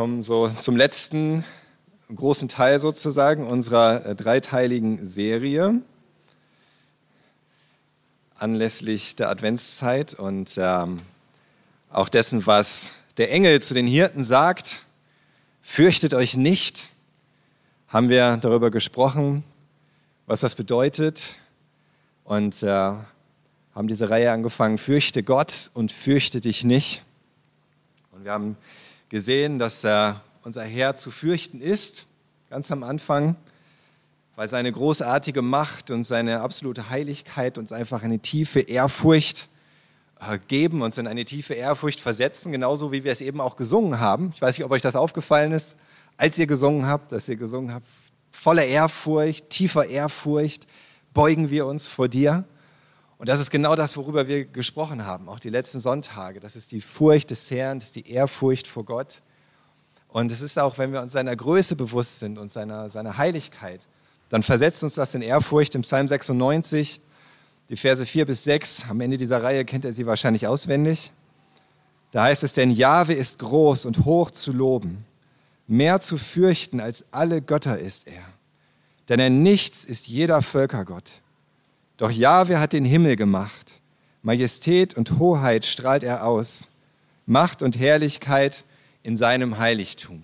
kommen so zum letzten großen Teil sozusagen unserer äh, dreiteiligen Serie anlässlich der Adventszeit und ähm, auch dessen, was der Engel zu den Hirten sagt. Fürchtet euch nicht, haben wir darüber gesprochen, was das bedeutet und äh, haben diese Reihe angefangen, fürchte Gott und fürchte dich nicht. Und wir haben gesehen, dass äh, unser Herr zu fürchten ist, ganz am Anfang, weil seine großartige Macht und seine absolute Heiligkeit uns einfach eine tiefe Ehrfurcht äh, geben, uns in eine tiefe Ehrfurcht versetzen, genauso wie wir es eben auch gesungen haben. Ich weiß nicht, ob euch das aufgefallen ist, als ihr gesungen habt, dass ihr gesungen habt, voller Ehrfurcht, tiefer Ehrfurcht, beugen wir uns vor dir. Und das ist genau das, worüber wir gesprochen haben, auch die letzten Sonntage. Das ist die Furcht des Herrn, das ist die Ehrfurcht vor Gott. Und es ist auch, wenn wir uns seiner Größe bewusst sind und seiner, seiner Heiligkeit, dann versetzt uns das in Ehrfurcht im Psalm 96, die Verse 4 bis 6. Am Ende dieser Reihe kennt ihr sie wahrscheinlich auswendig. Da heißt es, denn Jahwe ist groß und hoch zu loben, mehr zu fürchten als alle Götter ist er. Denn er nichts ist jeder Völkergott. Doch Jahwe hat den Himmel gemacht. Majestät und Hoheit strahlt er aus. Macht und Herrlichkeit in seinem Heiligtum.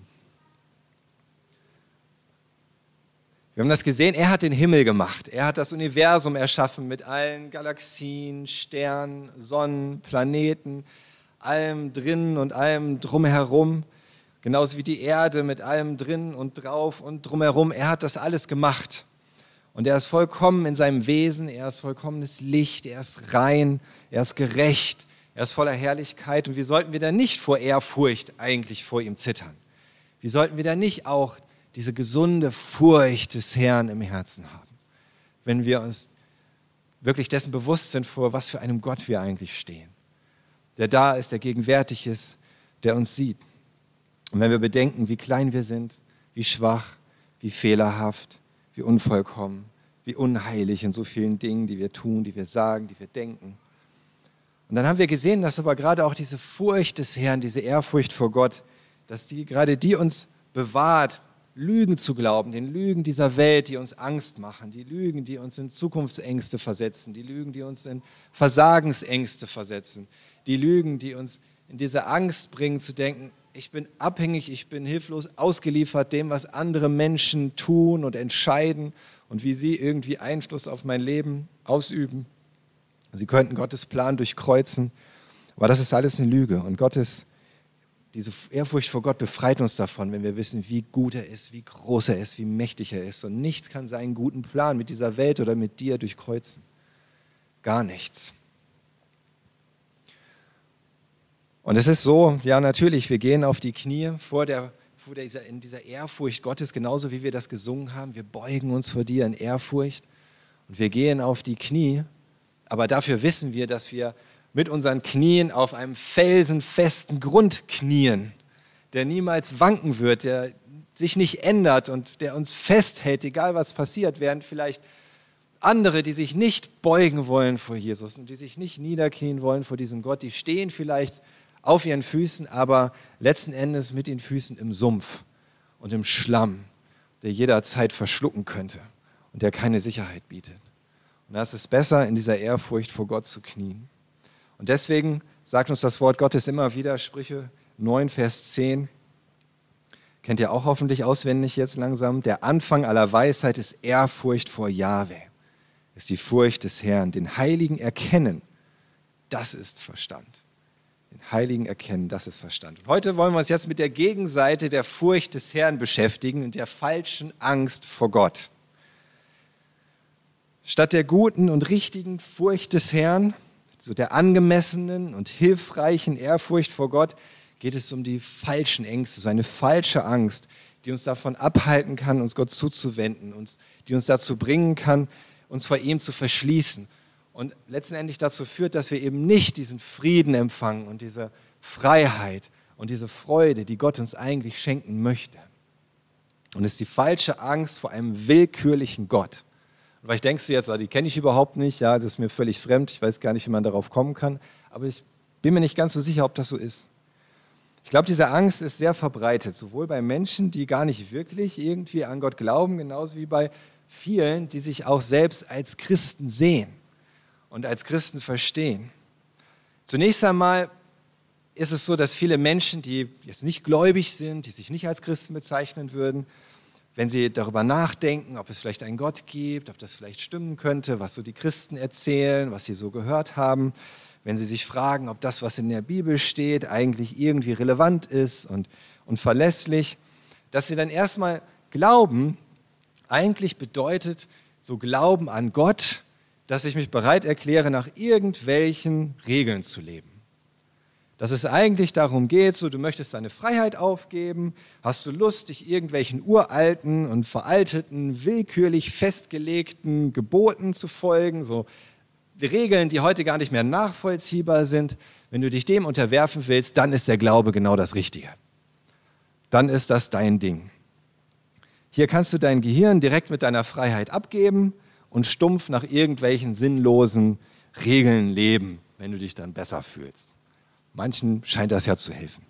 Wir haben das gesehen, er hat den Himmel gemacht. Er hat das Universum erschaffen mit allen Galaxien, Sternen, Sonnen, Planeten, allem drin und allem drumherum. Genauso wie die Erde mit allem drin und drauf und drumherum. Er hat das alles gemacht. Und er ist vollkommen in seinem Wesen, er ist vollkommenes Licht, er ist rein, er ist gerecht, er ist voller Herrlichkeit. Und wie sollten wir da nicht vor Ehrfurcht eigentlich vor ihm zittern? Wie sollten wir da nicht auch diese gesunde Furcht des Herrn im Herzen haben, wenn wir uns wirklich dessen bewusst sind, vor was für einem Gott wir eigentlich stehen, der da ist, der gegenwärtig ist, der uns sieht. Und wenn wir bedenken, wie klein wir sind, wie schwach, wie fehlerhaft, wie unvollkommen, wie unheilig in so vielen Dingen, die wir tun, die wir sagen, die wir denken. Und dann haben wir gesehen, dass aber gerade auch diese Furcht des Herrn, diese Ehrfurcht vor Gott, dass die gerade die uns bewahrt Lügen zu glauben, den Lügen dieser Welt, die uns Angst machen, die Lügen, die uns in Zukunftsängste versetzen, die Lügen, die uns in Versagensängste versetzen, die Lügen, die uns in diese Angst bringen zu denken, ich bin abhängig, ich bin hilflos ausgeliefert dem, was andere Menschen tun und entscheiden und wie sie irgendwie Einfluss auf mein Leben ausüben. Sie könnten Gottes Plan durchkreuzen, aber das ist alles eine Lüge und Gottes diese Ehrfurcht vor Gott befreit uns davon, wenn wir wissen, wie gut er ist, wie groß er ist, wie mächtig er ist. Und nichts kann seinen guten Plan mit dieser Welt oder mit dir durchkreuzen. Gar nichts. Und es ist so, ja natürlich, wir gehen auf die Knie vor, der, vor dieser, in dieser Ehrfurcht Gottes, genauso wie wir das gesungen haben. Wir beugen uns vor dir in Ehrfurcht und wir gehen auf die Knie. Aber dafür wissen wir, dass wir mit unseren Knien auf einem felsenfesten Grund knien, der niemals wanken wird, der sich nicht ändert und der uns festhält, egal was passiert, während vielleicht andere, die sich nicht beugen wollen vor Jesus und die sich nicht niederknien wollen vor diesem Gott, die stehen vielleicht auf ihren Füßen, aber letzten Endes mit den Füßen im Sumpf und im Schlamm, der jederzeit verschlucken könnte und der keine Sicherheit bietet. Und da ist es besser, in dieser Ehrfurcht vor Gott zu knien. Und deswegen sagt uns das Wort Gottes immer wieder, Sprüche 9, Vers 10, kennt ihr auch hoffentlich auswendig jetzt langsam, der Anfang aller Weisheit ist Ehrfurcht vor Jahwe, ist die Furcht des Herrn, den Heiligen erkennen, das ist Verstand. Den Heiligen erkennen, das ist Verstand. Und heute wollen wir uns jetzt mit der Gegenseite der Furcht des Herrn beschäftigen und der falschen Angst vor Gott. Statt der guten und richtigen Furcht des Herrn so der angemessenen und hilfreichen Ehrfurcht vor Gott, geht es um die falschen Ängste, so eine falsche Angst, die uns davon abhalten kann, uns Gott zuzuwenden, uns, die uns dazu bringen kann, uns vor ihm zu verschließen und letztendlich dazu führt, dass wir eben nicht diesen Frieden empfangen und diese Freiheit und diese Freude, die Gott uns eigentlich schenken möchte. Und es ist die falsche Angst vor einem willkürlichen Gott. Vielleicht denkst du jetzt, ah, die kenne ich überhaupt nicht, ja, das ist mir völlig fremd, ich weiß gar nicht, wie man darauf kommen kann, aber ich bin mir nicht ganz so sicher, ob das so ist. Ich glaube, diese Angst ist sehr verbreitet, sowohl bei Menschen, die gar nicht wirklich irgendwie an Gott glauben, genauso wie bei vielen, die sich auch selbst als Christen sehen und als Christen verstehen. Zunächst einmal ist es so, dass viele Menschen, die jetzt nicht gläubig sind, die sich nicht als Christen bezeichnen würden, wenn sie darüber nachdenken, ob es vielleicht einen Gott gibt, ob das vielleicht stimmen könnte, was so die Christen erzählen, was sie so gehört haben, wenn sie sich fragen, ob das, was in der Bibel steht, eigentlich irgendwie relevant ist und, und verlässlich, dass sie dann erstmal glauben, eigentlich bedeutet so Glauben an Gott, dass ich mich bereit erkläre, nach irgendwelchen Regeln zu leben. Dass es eigentlich darum geht, so du möchtest deine Freiheit aufgeben, hast du Lust, dich irgendwelchen uralten und veralteten, willkürlich festgelegten Geboten zu folgen, so Regeln, die heute gar nicht mehr nachvollziehbar sind. Wenn du dich dem unterwerfen willst, dann ist der Glaube genau das Richtige. Dann ist das dein Ding. Hier kannst du dein Gehirn direkt mit deiner Freiheit abgeben und stumpf nach irgendwelchen sinnlosen Regeln leben, wenn du dich dann besser fühlst. Manchen scheint das ja zu helfen.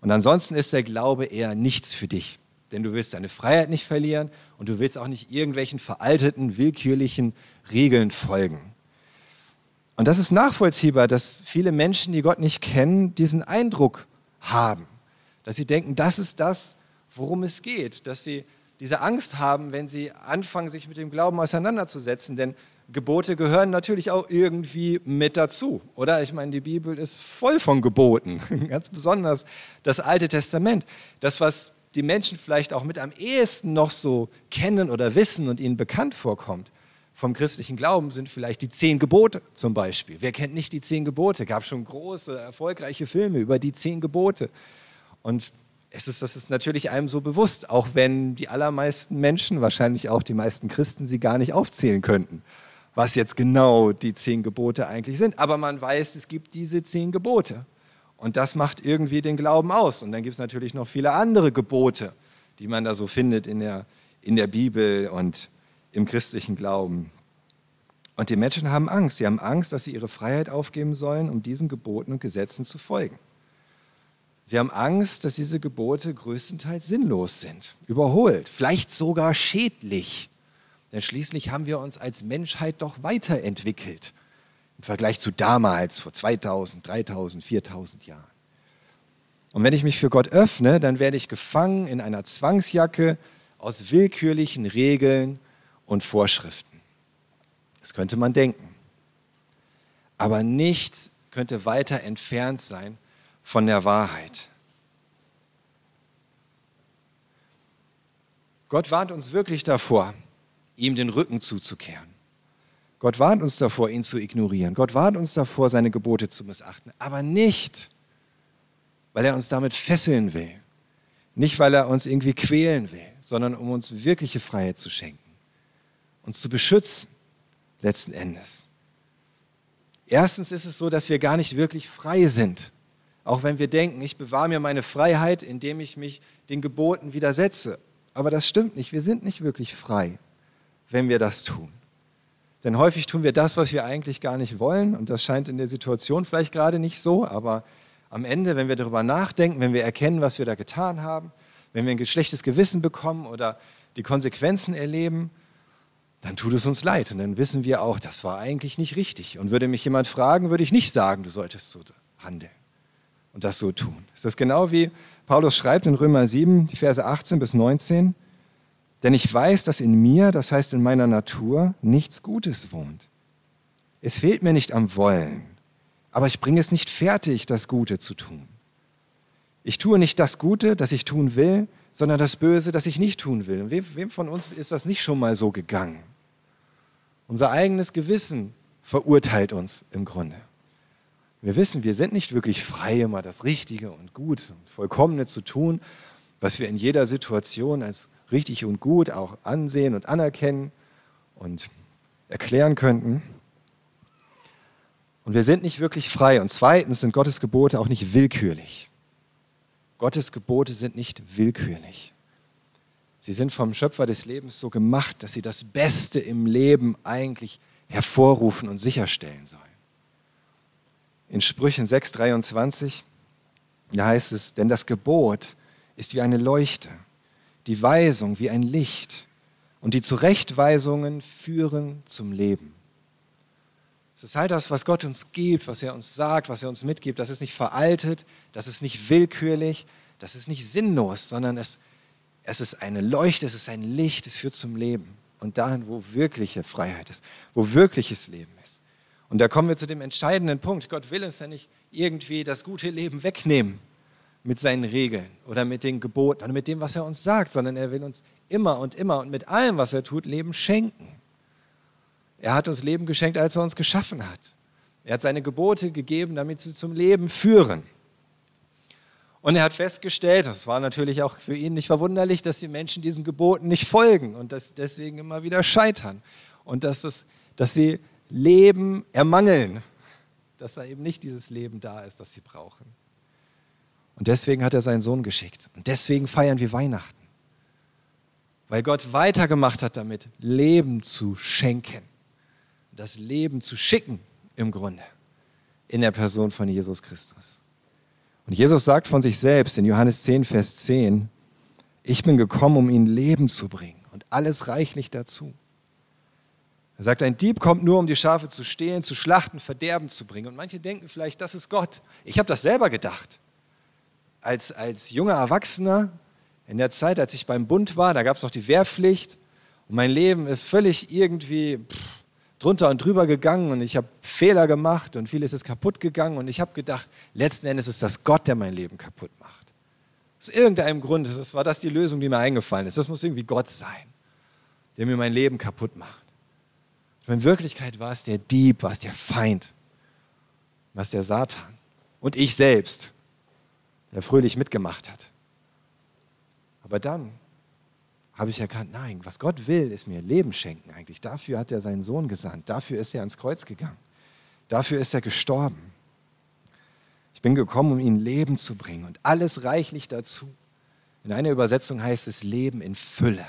Und ansonsten ist der Glaube eher nichts für dich, denn du willst deine Freiheit nicht verlieren und du willst auch nicht irgendwelchen veralteten, willkürlichen Regeln folgen. Und das ist nachvollziehbar, dass viele Menschen, die Gott nicht kennen, diesen Eindruck haben, dass sie denken, das ist das, worum es geht, dass sie diese Angst haben, wenn sie anfangen, sich mit dem Glauben auseinanderzusetzen, denn Gebote gehören natürlich auch irgendwie mit dazu, oder? Ich meine, die Bibel ist voll von Geboten, ganz besonders das Alte Testament. Das, was die Menschen vielleicht auch mit am ehesten noch so kennen oder wissen und ihnen bekannt vorkommt vom christlichen Glauben, sind vielleicht die zehn Gebote zum Beispiel. Wer kennt nicht die zehn Gebote? Gab schon große, erfolgreiche Filme über die zehn Gebote. Und es ist, das ist natürlich einem so bewusst, auch wenn die allermeisten Menschen, wahrscheinlich auch die meisten Christen, sie gar nicht aufzählen könnten was jetzt genau die zehn Gebote eigentlich sind. Aber man weiß, es gibt diese zehn Gebote. Und das macht irgendwie den Glauben aus. Und dann gibt es natürlich noch viele andere Gebote, die man da so findet in der, in der Bibel und im christlichen Glauben. Und die Menschen haben Angst. Sie haben Angst, dass sie ihre Freiheit aufgeben sollen, um diesen Geboten und Gesetzen zu folgen. Sie haben Angst, dass diese Gebote größtenteils sinnlos sind, überholt, vielleicht sogar schädlich. Denn schließlich haben wir uns als Menschheit doch weiterentwickelt im Vergleich zu damals, vor 2000, 3000, 4000 Jahren. Und wenn ich mich für Gott öffne, dann werde ich gefangen in einer Zwangsjacke aus willkürlichen Regeln und Vorschriften. Das könnte man denken. Aber nichts könnte weiter entfernt sein von der Wahrheit. Gott warnt uns wirklich davor, ihm den Rücken zuzukehren. Gott warnt uns davor, ihn zu ignorieren. Gott warnt uns davor, seine Gebote zu missachten. Aber nicht, weil er uns damit fesseln will. Nicht, weil er uns irgendwie quälen will, sondern um uns wirkliche Freiheit zu schenken. Uns zu beschützen, letzten Endes. Erstens ist es so, dass wir gar nicht wirklich frei sind. Auch wenn wir denken, ich bewahre mir meine Freiheit, indem ich mich den Geboten widersetze. Aber das stimmt nicht. Wir sind nicht wirklich frei wenn wir das tun. Denn häufig tun wir das, was wir eigentlich gar nicht wollen. Und das scheint in der Situation vielleicht gerade nicht so. Aber am Ende, wenn wir darüber nachdenken, wenn wir erkennen, was wir da getan haben, wenn wir ein schlechtes Gewissen bekommen oder die Konsequenzen erleben, dann tut es uns leid. Und dann wissen wir auch, das war eigentlich nicht richtig. Und würde mich jemand fragen, würde ich nicht sagen, du solltest so handeln und das so tun. Ist das genau wie Paulus schreibt in Römer 7, die Verse 18 bis 19? Denn ich weiß, dass in mir, das heißt in meiner Natur, nichts Gutes wohnt. Es fehlt mir nicht am Wollen, aber ich bringe es nicht fertig, das Gute zu tun. Ich tue nicht das Gute, das ich tun will, sondern das Böse, das ich nicht tun will. Und wem von uns ist das nicht schon mal so gegangen? Unser eigenes Gewissen verurteilt uns im Grunde. Wir wissen, wir sind nicht wirklich frei, immer das Richtige und Gut und Vollkommene zu tun, was wir in jeder Situation als richtig und gut auch ansehen und anerkennen und erklären könnten. Und wir sind nicht wirklich frei. Und zweitens sind Gottes Gebote auch nicht willkürlich. Gottes Gebote sind nicht willkürlich. Sie sind vom Schöpfer des Lebens so gemacht, dass sie das Beste im Leben eigentlich hervorrufen und sicherstellen sollen. In Sprüchen 6,23, Da heißt es, denn das Gebot ist wie eine Leuchte, die Weisung wie ein Licht und die Zurechtweisungen führen zum Leben. Es ist halt das, was Gott uns gibt, was er uns sagt, was er uns mitgibt. Das ist nicht veraltet, das ist nicht willkürlich, das ist nicht sinnlos, sondern es, es ist eine Leuchte, es ist ein Licht, es führt zum Leben. Und dahin, wo wirkliche Freiheit ist, wo wirkliches Leben ist. Und da kommen wir zu dem entscheidenden Punkt. Gott will uns ja nicht irgendwie das gute Leben wegnehmen mit seinen Regeln oder mit den Geboten oder mit dem, was er uns sagt, sondern er will uns immer und immer und mit allem, was er tut, Leben schenken. Er hat uns Leben geschenkt, als er uns geschaffen hat. Er hat seine Gebote gegeben, damit sie zum Leben führen. Und er hat festgestellt, das war natürlich auch für ihn nicht verwunderlich, dass die Menschen diesen Geboten nicht folgen und dass deswegen immer wieder scheitern und dass, es, dass sie Leben ermangeln, dass da eben nicht dieses Leben da ist, das sie brauchen. Und deswegen hat er seinen Sohn geschickt. Und deswegen feiern wir Weihnachten. Weil Gott weitergemacht hat damit, Leben zu schenken. Das Leben zu schicken im Grunde in der Person von Jesus Christus. Und Jesus sagt von sich selbst in Johannes 10, Vers 10, ich bin gekommen, um ihnen Leben zu bringen und alles reichlich dazu. Er sagt, ein Dieb kommt nur, um die Schafe zu stehlen, zu schlachten, Verderben zu bringen. Und manche denken vielleicht, das ist Gott. Ich habe das selber gedacht. Als, als junger Erwachsener, in der Zeit, als ich beim Bund war, da gab es noch die Wehrpflicht. Und mein Leben ist völlig irgendwie pff, drunter und drüber gegangen und ich habe Fehler gemacht und vieles ist kaputt gegangen. Und ich habe gedacht, letzten Endes ist das Gott, der mein Leben kaputt macht. Aus irgendeinem Grund das war das die Lösung, die mir eingefallen ist. Das muss irgendwie Gott sein, der mir mein Leben kaputt macht. In Wirklichkeit war es der Dieb, war es der Feind, war es der Satan und ich selbst, der fröhlich mitgemacht hat. Aber dann habe ich erkannt, nein, was Gott will, ist mir Leben schenken eigentlich. Dafür hat er seinen Sohn gesandt, dafür ist er ans Kreuz gegangen, dafür ist er gestorben. Ich bin gekommen, um ihnen Leben zu bringen und alles reichlich dazu. In einer Übersetzung heißt es Leben in Fülle.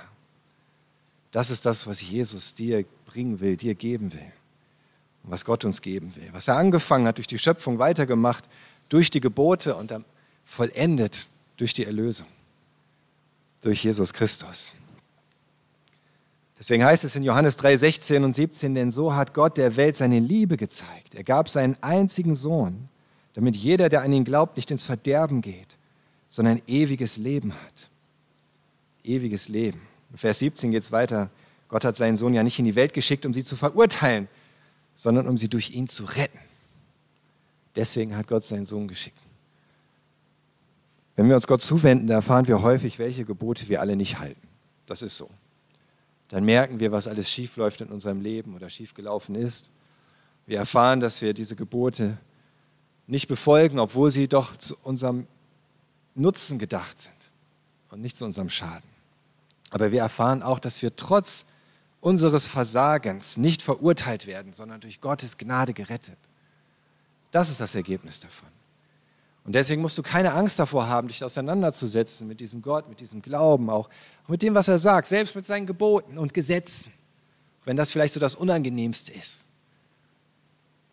Das ist das, was Jesus dir bringen will, dir geben will. Und was Gott uns geben will. Was er angefangen hat durch die Schöpfung, weitergemacht durch die Gebote und dann vollendet durch die Erlösung. Durch Jesus Christus. Deswegen heißt es in Johannes 3, 16 und 17, denn so hat Gott der Welt seine Liebe gezeigt. Er gab seinen einzigen Sohn, damit jeder, der an ihn glaubt, nicht ins Verderben geht, sondern ewiges Leben hat. Ewiges Leben. Vers 17 geht es weiter. Gott hat seinen Sohn ja nicht in die Welt geschickt, um sie zu verurteilen, sondern um sie durch ihn zu retten. Deswegen hat Gott seinen Sohn geschickt. Wenn wir uns Gott zuwenden, erfahren wir häufig, welche Gebote wir alle nicht halten. Das ist so. Dann merken wir, was alles schiefläuft in unserem Leben oder schiefgelaufen ist. Wir erfahren, dass wir diese Gebote nicht befolgen, obwohl sie doch zu unserem Nutzen gedacht sind und nicht zu unserem Schaden. Aber wir erfahren auch, dass wir trotz unseres Versagens nicht verurteilt werden, sondern durch Gottes Gnade gerettet. Das ist das Ergebnis davon. Und deswegen musst du keine Angst davor haben, dich auseinanderzusetzen mit diesem Gott, mit diesem Glauben, auch mit dem, was er sagt, selbst mit seinen Geboten und Gesetzen, wenn das vielleicht so das Unangenehmste ist.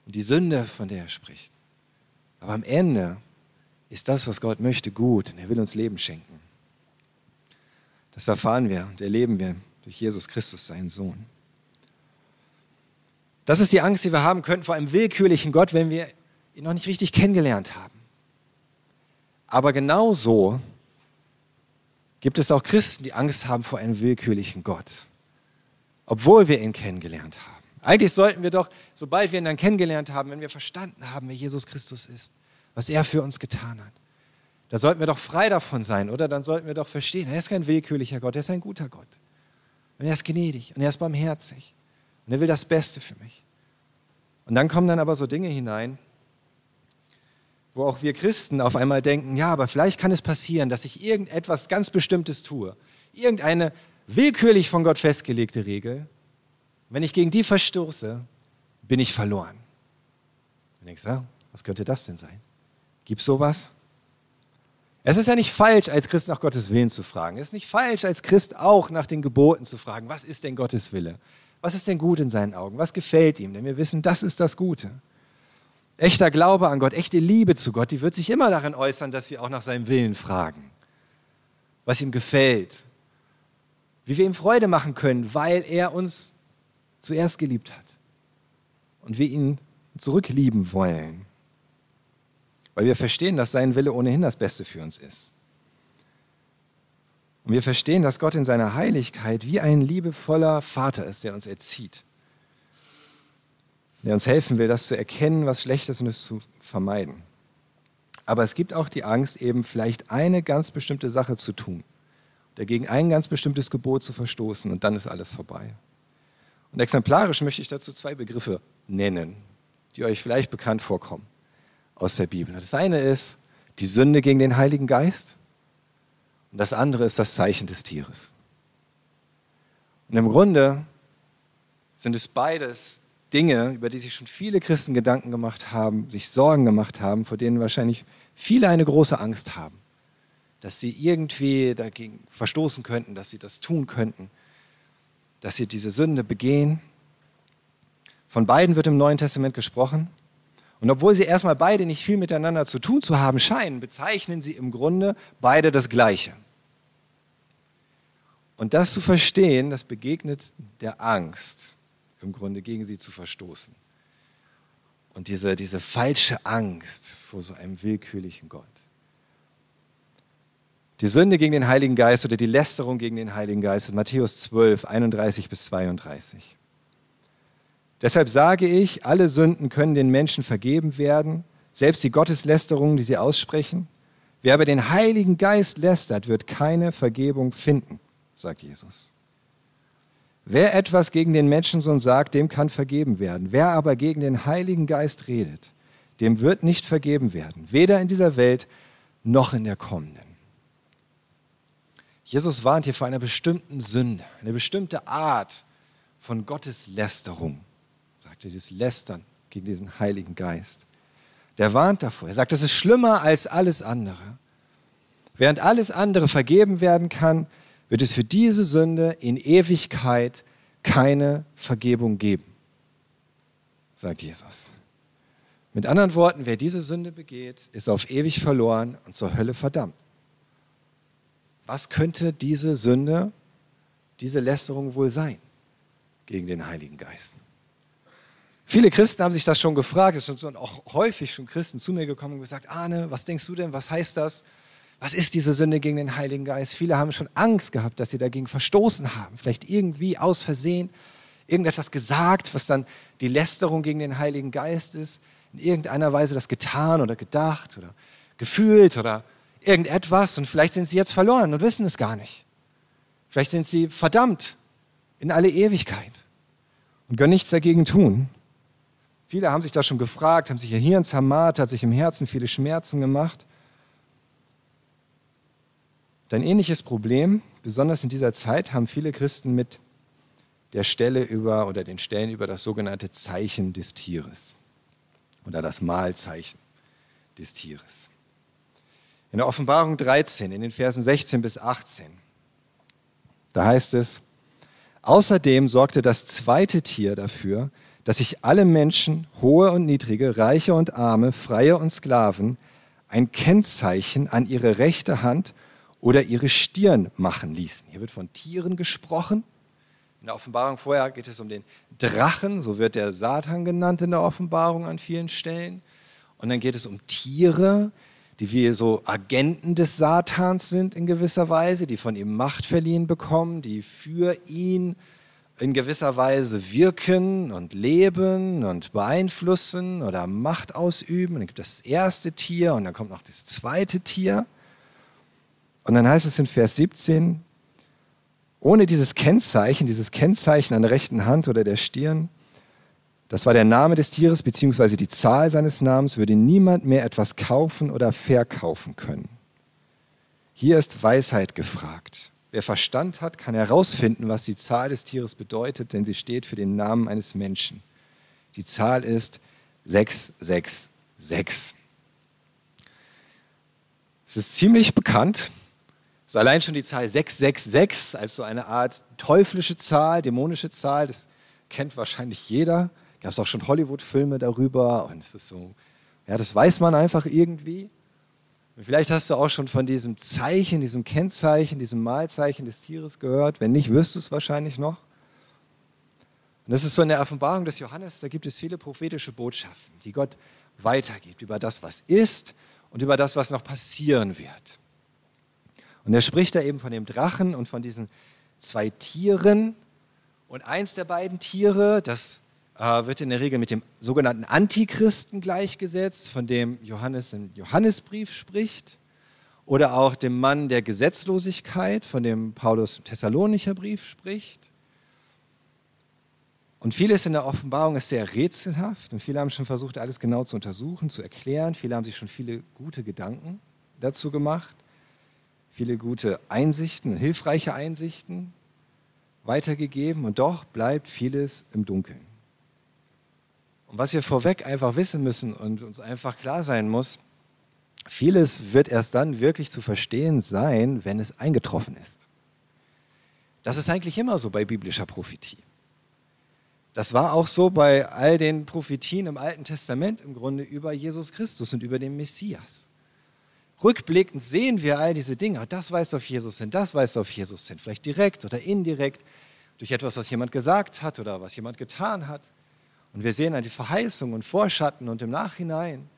Und die Sünde, von der er spricht. Aber am Ende ist das, was Gott möchte, gut und er will uns Leben schenken. Das erfahren wir und erleben wir durch Jesus Christus, seinen Sohn. Das ist die Angst, die wir haben könnten vor einem willkürlichen Gott, wenn wir ihn noch nicht richtig kennengelernt haben. Aber genauso gibt es auch Christen, die Angst haben vor einem willkürlichen Gott, obwohl wir ihn kennengelernt haben. Eigentlich sollten wir doch, sobald wir ihn dann kennengelernt haben, wenn wir verstanden haben, wer Jesus Christus ist, was er für uns getan hat, da sollten wir doch frei davon sein, oder? Dann sollten wir doch verstehen, er ist kein willkürlicher Gott, er ist ein guter Gott. Und er ist gnädig und er ist barmherzig. Und er will das Beste für mich. Und dann kommen dann aber so Dinge hinein, wo auch wir Christen auf einmal denken, ja, aber vielleicht kann es passieren, dass ich irgendetwas ganz Bestimmtes tue. Irgendeine willkürlich von Gott festgelegte Regel. Wenn ich gegen die verstoße, bin ich verloren. Und denkst, ja, was könnte das denn sein? Gibt es sowas? Es ist ja nicht falsch, als Christ nach Gottes Willen zu fragen. Es ist nicht falsch, als Christ auch nach den Geboten zu fragen. Was ist denn Gottes Wille? Was ist denn gut in seinen Augen? Was gefällt ihm? Denn wir wissen, das ist das Gute. Echter Glaube an Gott, echte Liebe zu Gott, die wird sich immer darin äußern, dass wir auch nach seinem Willen fragen, was ihm gefällt, wie wir ihm Freude machen können, weil er uns zuerst geliebt hat und wir ihn zurücklieben wollen, weil wir verstehen, dass sein Wille ohnehin das Beste für uns ist. Und wir verstehen, dass Gott in seiner Heiligkeit wie ein liebevoller Vater ist, der uns erzieht, der uns helfen will, das zu erkennen, was schlecht ist und es zu vermeiden. Aber es gibt auch die Angst, eben vielleicht eine ganz bestimmte Sache zu tun, dagegen ein ganz bestimmtes Gebot zu verstoßen und dann ist alles vorbei. Und exemplarisch möchte ich dazu zwei Begriffe nennen, die euch vielleicht bekannt vorkommen aus der Bibel. Das eine ist die Sünde gegen den Heiligen Geist und das andere ist das Zeichen des Tieres. Und im Grunde sind es beides Dinge, über die sich schon viele Christen Gedanken gemacht haben, sich Sorgen gemacht haben, vor denen wahrscheinlich viele eine große Angst haben, dass sie irgendwie dagegen verstoßen könnten, dass sie das tun könnten, dass sie diese Sünde begehen. Von beiden wird im Neuen Testament gesprochen. Und obwohl sie erstmal beide nicht viel miteinander zu tun zu haben scheinen, bezeichnen sie im Grunde beide das Gleiche. Und das zu verstehen, das begegnet der Angst, im Grunde gegen sie zu verstoßen. Und diese, diese falsche Angst vor so einem willkürlichen Gott. Die Sünde gegen den Heiligen Geist oder die Lästerung gegen den Heiligen Geist ist Matthäus 12, 31 bis 32. Deshalb sage ich, alle Sünden können den Menschen vergeben werden, selbst die Gotteslästerungen, die sie aussprechen. Wer aber den Heiligen Geist lästert, wird keine Vergebung finden, sagt Jesus. Wer etwas gegen den Menschensohn sagt, dem kann vergeben werden. Wer aber gegen den Heiligen Geist redet, dem wird nicht vergeben werden, weder in dieser Welt noch in der kommenden. Jesus warnt hier vor einer bestimmten Sünde, eine bestimmte Art von Gotteslästerung er, dieses Lästern gegen diesen Heiligen Geist. Der warnt davor. Er sagt, das ist schlimmer als alles andere. Während alles andere vergeben werden kann, wird es für diese Sünde in Ewigkeit keine Vergebung geben, sagt Jesus. Mit anderen Worten, wer diese Sünde begeht, ist auf ewig verloren und zur Hölle verdammt. Was könnte diese Sünde, diese Lästerung wohl sein gegen den Heiligen Geist? Viele Christen haben sich das schon gefragt, es sind auch häufig schon Christen zu mir gekommen und gesagt, Arne, was denkst du denn, was heißt das? Was ist diese Sünde gegen den Heiligen Geist? Viele haben schon Angst gehabt, dass sie dagegen verstoßen haben, vielleicht irgendwie aus Versehen irgendetwas gesagt, was dann die Lästerung gegen den Heiligen Geist ist, in irgendeiner Weise das getan oder gedacht oder gefühlt oder irgendetwas und vielleicht sind sie jetzt verloren und wissen es gar nicht. Vielleicht sind sie verdammt in alle Ewigkeit und können nichts dagegen tun. Viele haben sich da schon gefragt, haben sich ihr Hirn zermarrt, hat sich im Herzen viele Schmerzen gemacht. Ein ähnliches Problem, besonders in dieser Zeit, haben viele Christen mit der Stelle über oder den Stellen über das sogenannte Zeichen des Tieres oder das Malzeichen des Tieres. In der Offenbarung 13, in den Versen 16 bis 18, da heißt es, außerdem sorgte das zweite Tier dafür, dass sich alle Menschen, hohe und niedrige, reiche und arme, freie und Sklaven, ein Kennzeichen an ihre rechte Hand oder ihre Stirn machen ließen. Hier wird von Tieren gesprochen. In der Offenbarung vorher geht es um den Drachen, so wird der Satan genannt in der Offenbarung an vielen Stellen. Und dann geht es um Tiere, die wie so Agenten des Satans sind in gewisser Weise, die von ihm Macht verliehen bekommen, die für ihn in gewisser Weise wirken und leben und beeinflussen oder Macht ausüben. dann gibt es das erste Tier und dann kommt noch das zweite Tier. Und dann heißt es in Vers 17, ohne dieses Kennzeichen, dieses Kennzeichen an der rechten Hand oder der Stirn, das war der Name des Tieres bzw. die Zahl seines Namens, würde niemand mehr etwas kaufen oder verkaufen können. Hier ist Weisheit gefragt. Wer Verstand hat, kann herausfinden, was die Zahl des Tieres bedeutet, denn sie steht für den Namen eines Menschen. Die Zahl ist 666. Es ist ziemlich bekannt. So allein schon die Zahl 666 als so eine Art teuflische Zahl, dämonische Zahl, das kennt wahrscheinlich jeder, Gab es auch schon Hollywood-Filme darüber und es ist so, ja, das weiß man einfach irgendwie. Und vielleicht hast du auch schon von diesem Zeichen, diesem Kennzeichen, diesem Malzeichen des Tieres gehört. Wenn nicht, wirst du es wahrscheinlich noch. Und das ist so in der Offenbarung des Johannes, da gibt es viele prophetische Botschaften, die Gott weitergibt über das, was ist und über das, was noch passieren wird. Und er spricht da eben von dem Drachen und von diesen zwei Tieren. Und eins der beiden Tiere, das wird in der Regel mit dem sogenannten Antichristen gleichgesetzt, von dem Johannes im Johannesbrief spricht. Oder auch dem Mann der Gesetzlosigkeit, von dem Paulus im Thessalonicher Brief spricht. Und vieles in der Offenbarung ist sehr rätselhaft und viele haben schon versucht, alles genau zu untersuchen, zu erklären. Viele haben sich schon viele gute Gedanken dazu gemacht, viele gute Einsichten, hilfreiche Einsichten weitergegeben und doch bleibt vieles im Dunkeln. Und was wir vorweg einfach wissen müssen und uns einfach klar sein muss, vieles wird erst dann wirklich zu verstehen sein, wenn es eingetroffen ist. Das ist eigentlich immer so bei biblischer Prophetie. Das war auch so bei all den Prophetien im Alten Testament im Grunde über Jesus Christus und über den Messias. Rückblickend sehen wir all diese Dinge. Das weist auf Jesus hin, das weist auf Jesus hin. Vielleicht direkt oder indirekt durch etwas, was jemand gesagt hat oder was jemand getan hat. Und wir sehen an die Verheißung und Vorschatten und im Nachhinein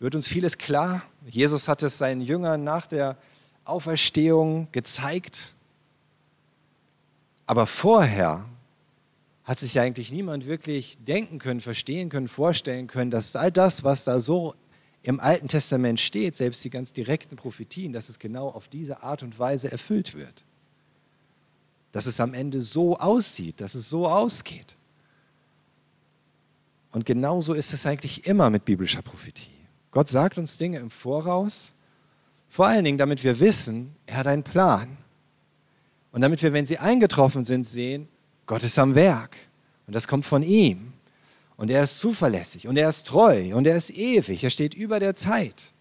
wird uns vieles klar. Jesus hat es seinen Jüngern nach der Auferstehung gezeigt. Aber vorher hat sich eigentlich niemand wirklich denken können, verstehen können, vorstellen können, dass all das, was da so im Alten Testament steht, selbst die ganz direkten Prophetien, dass es genau auf diese Art und Weise erfüllt wird. Dass es am Ende so aussieht, dass es so ausgeht. Und genauso ist es eigentlich immer mit biblischer Prophetie. Gott sagt uns Dinge im Voraus, vor allen Dingen, damit wir wissen, er hat einen Plan. Und damit wir, wenn sie eingetroffen sind, sehen, Gott ist am Werk und das kommt von ihm. Und er ist zuverlässig und er ist treu und er ist ewig. Er steht über der Zeit.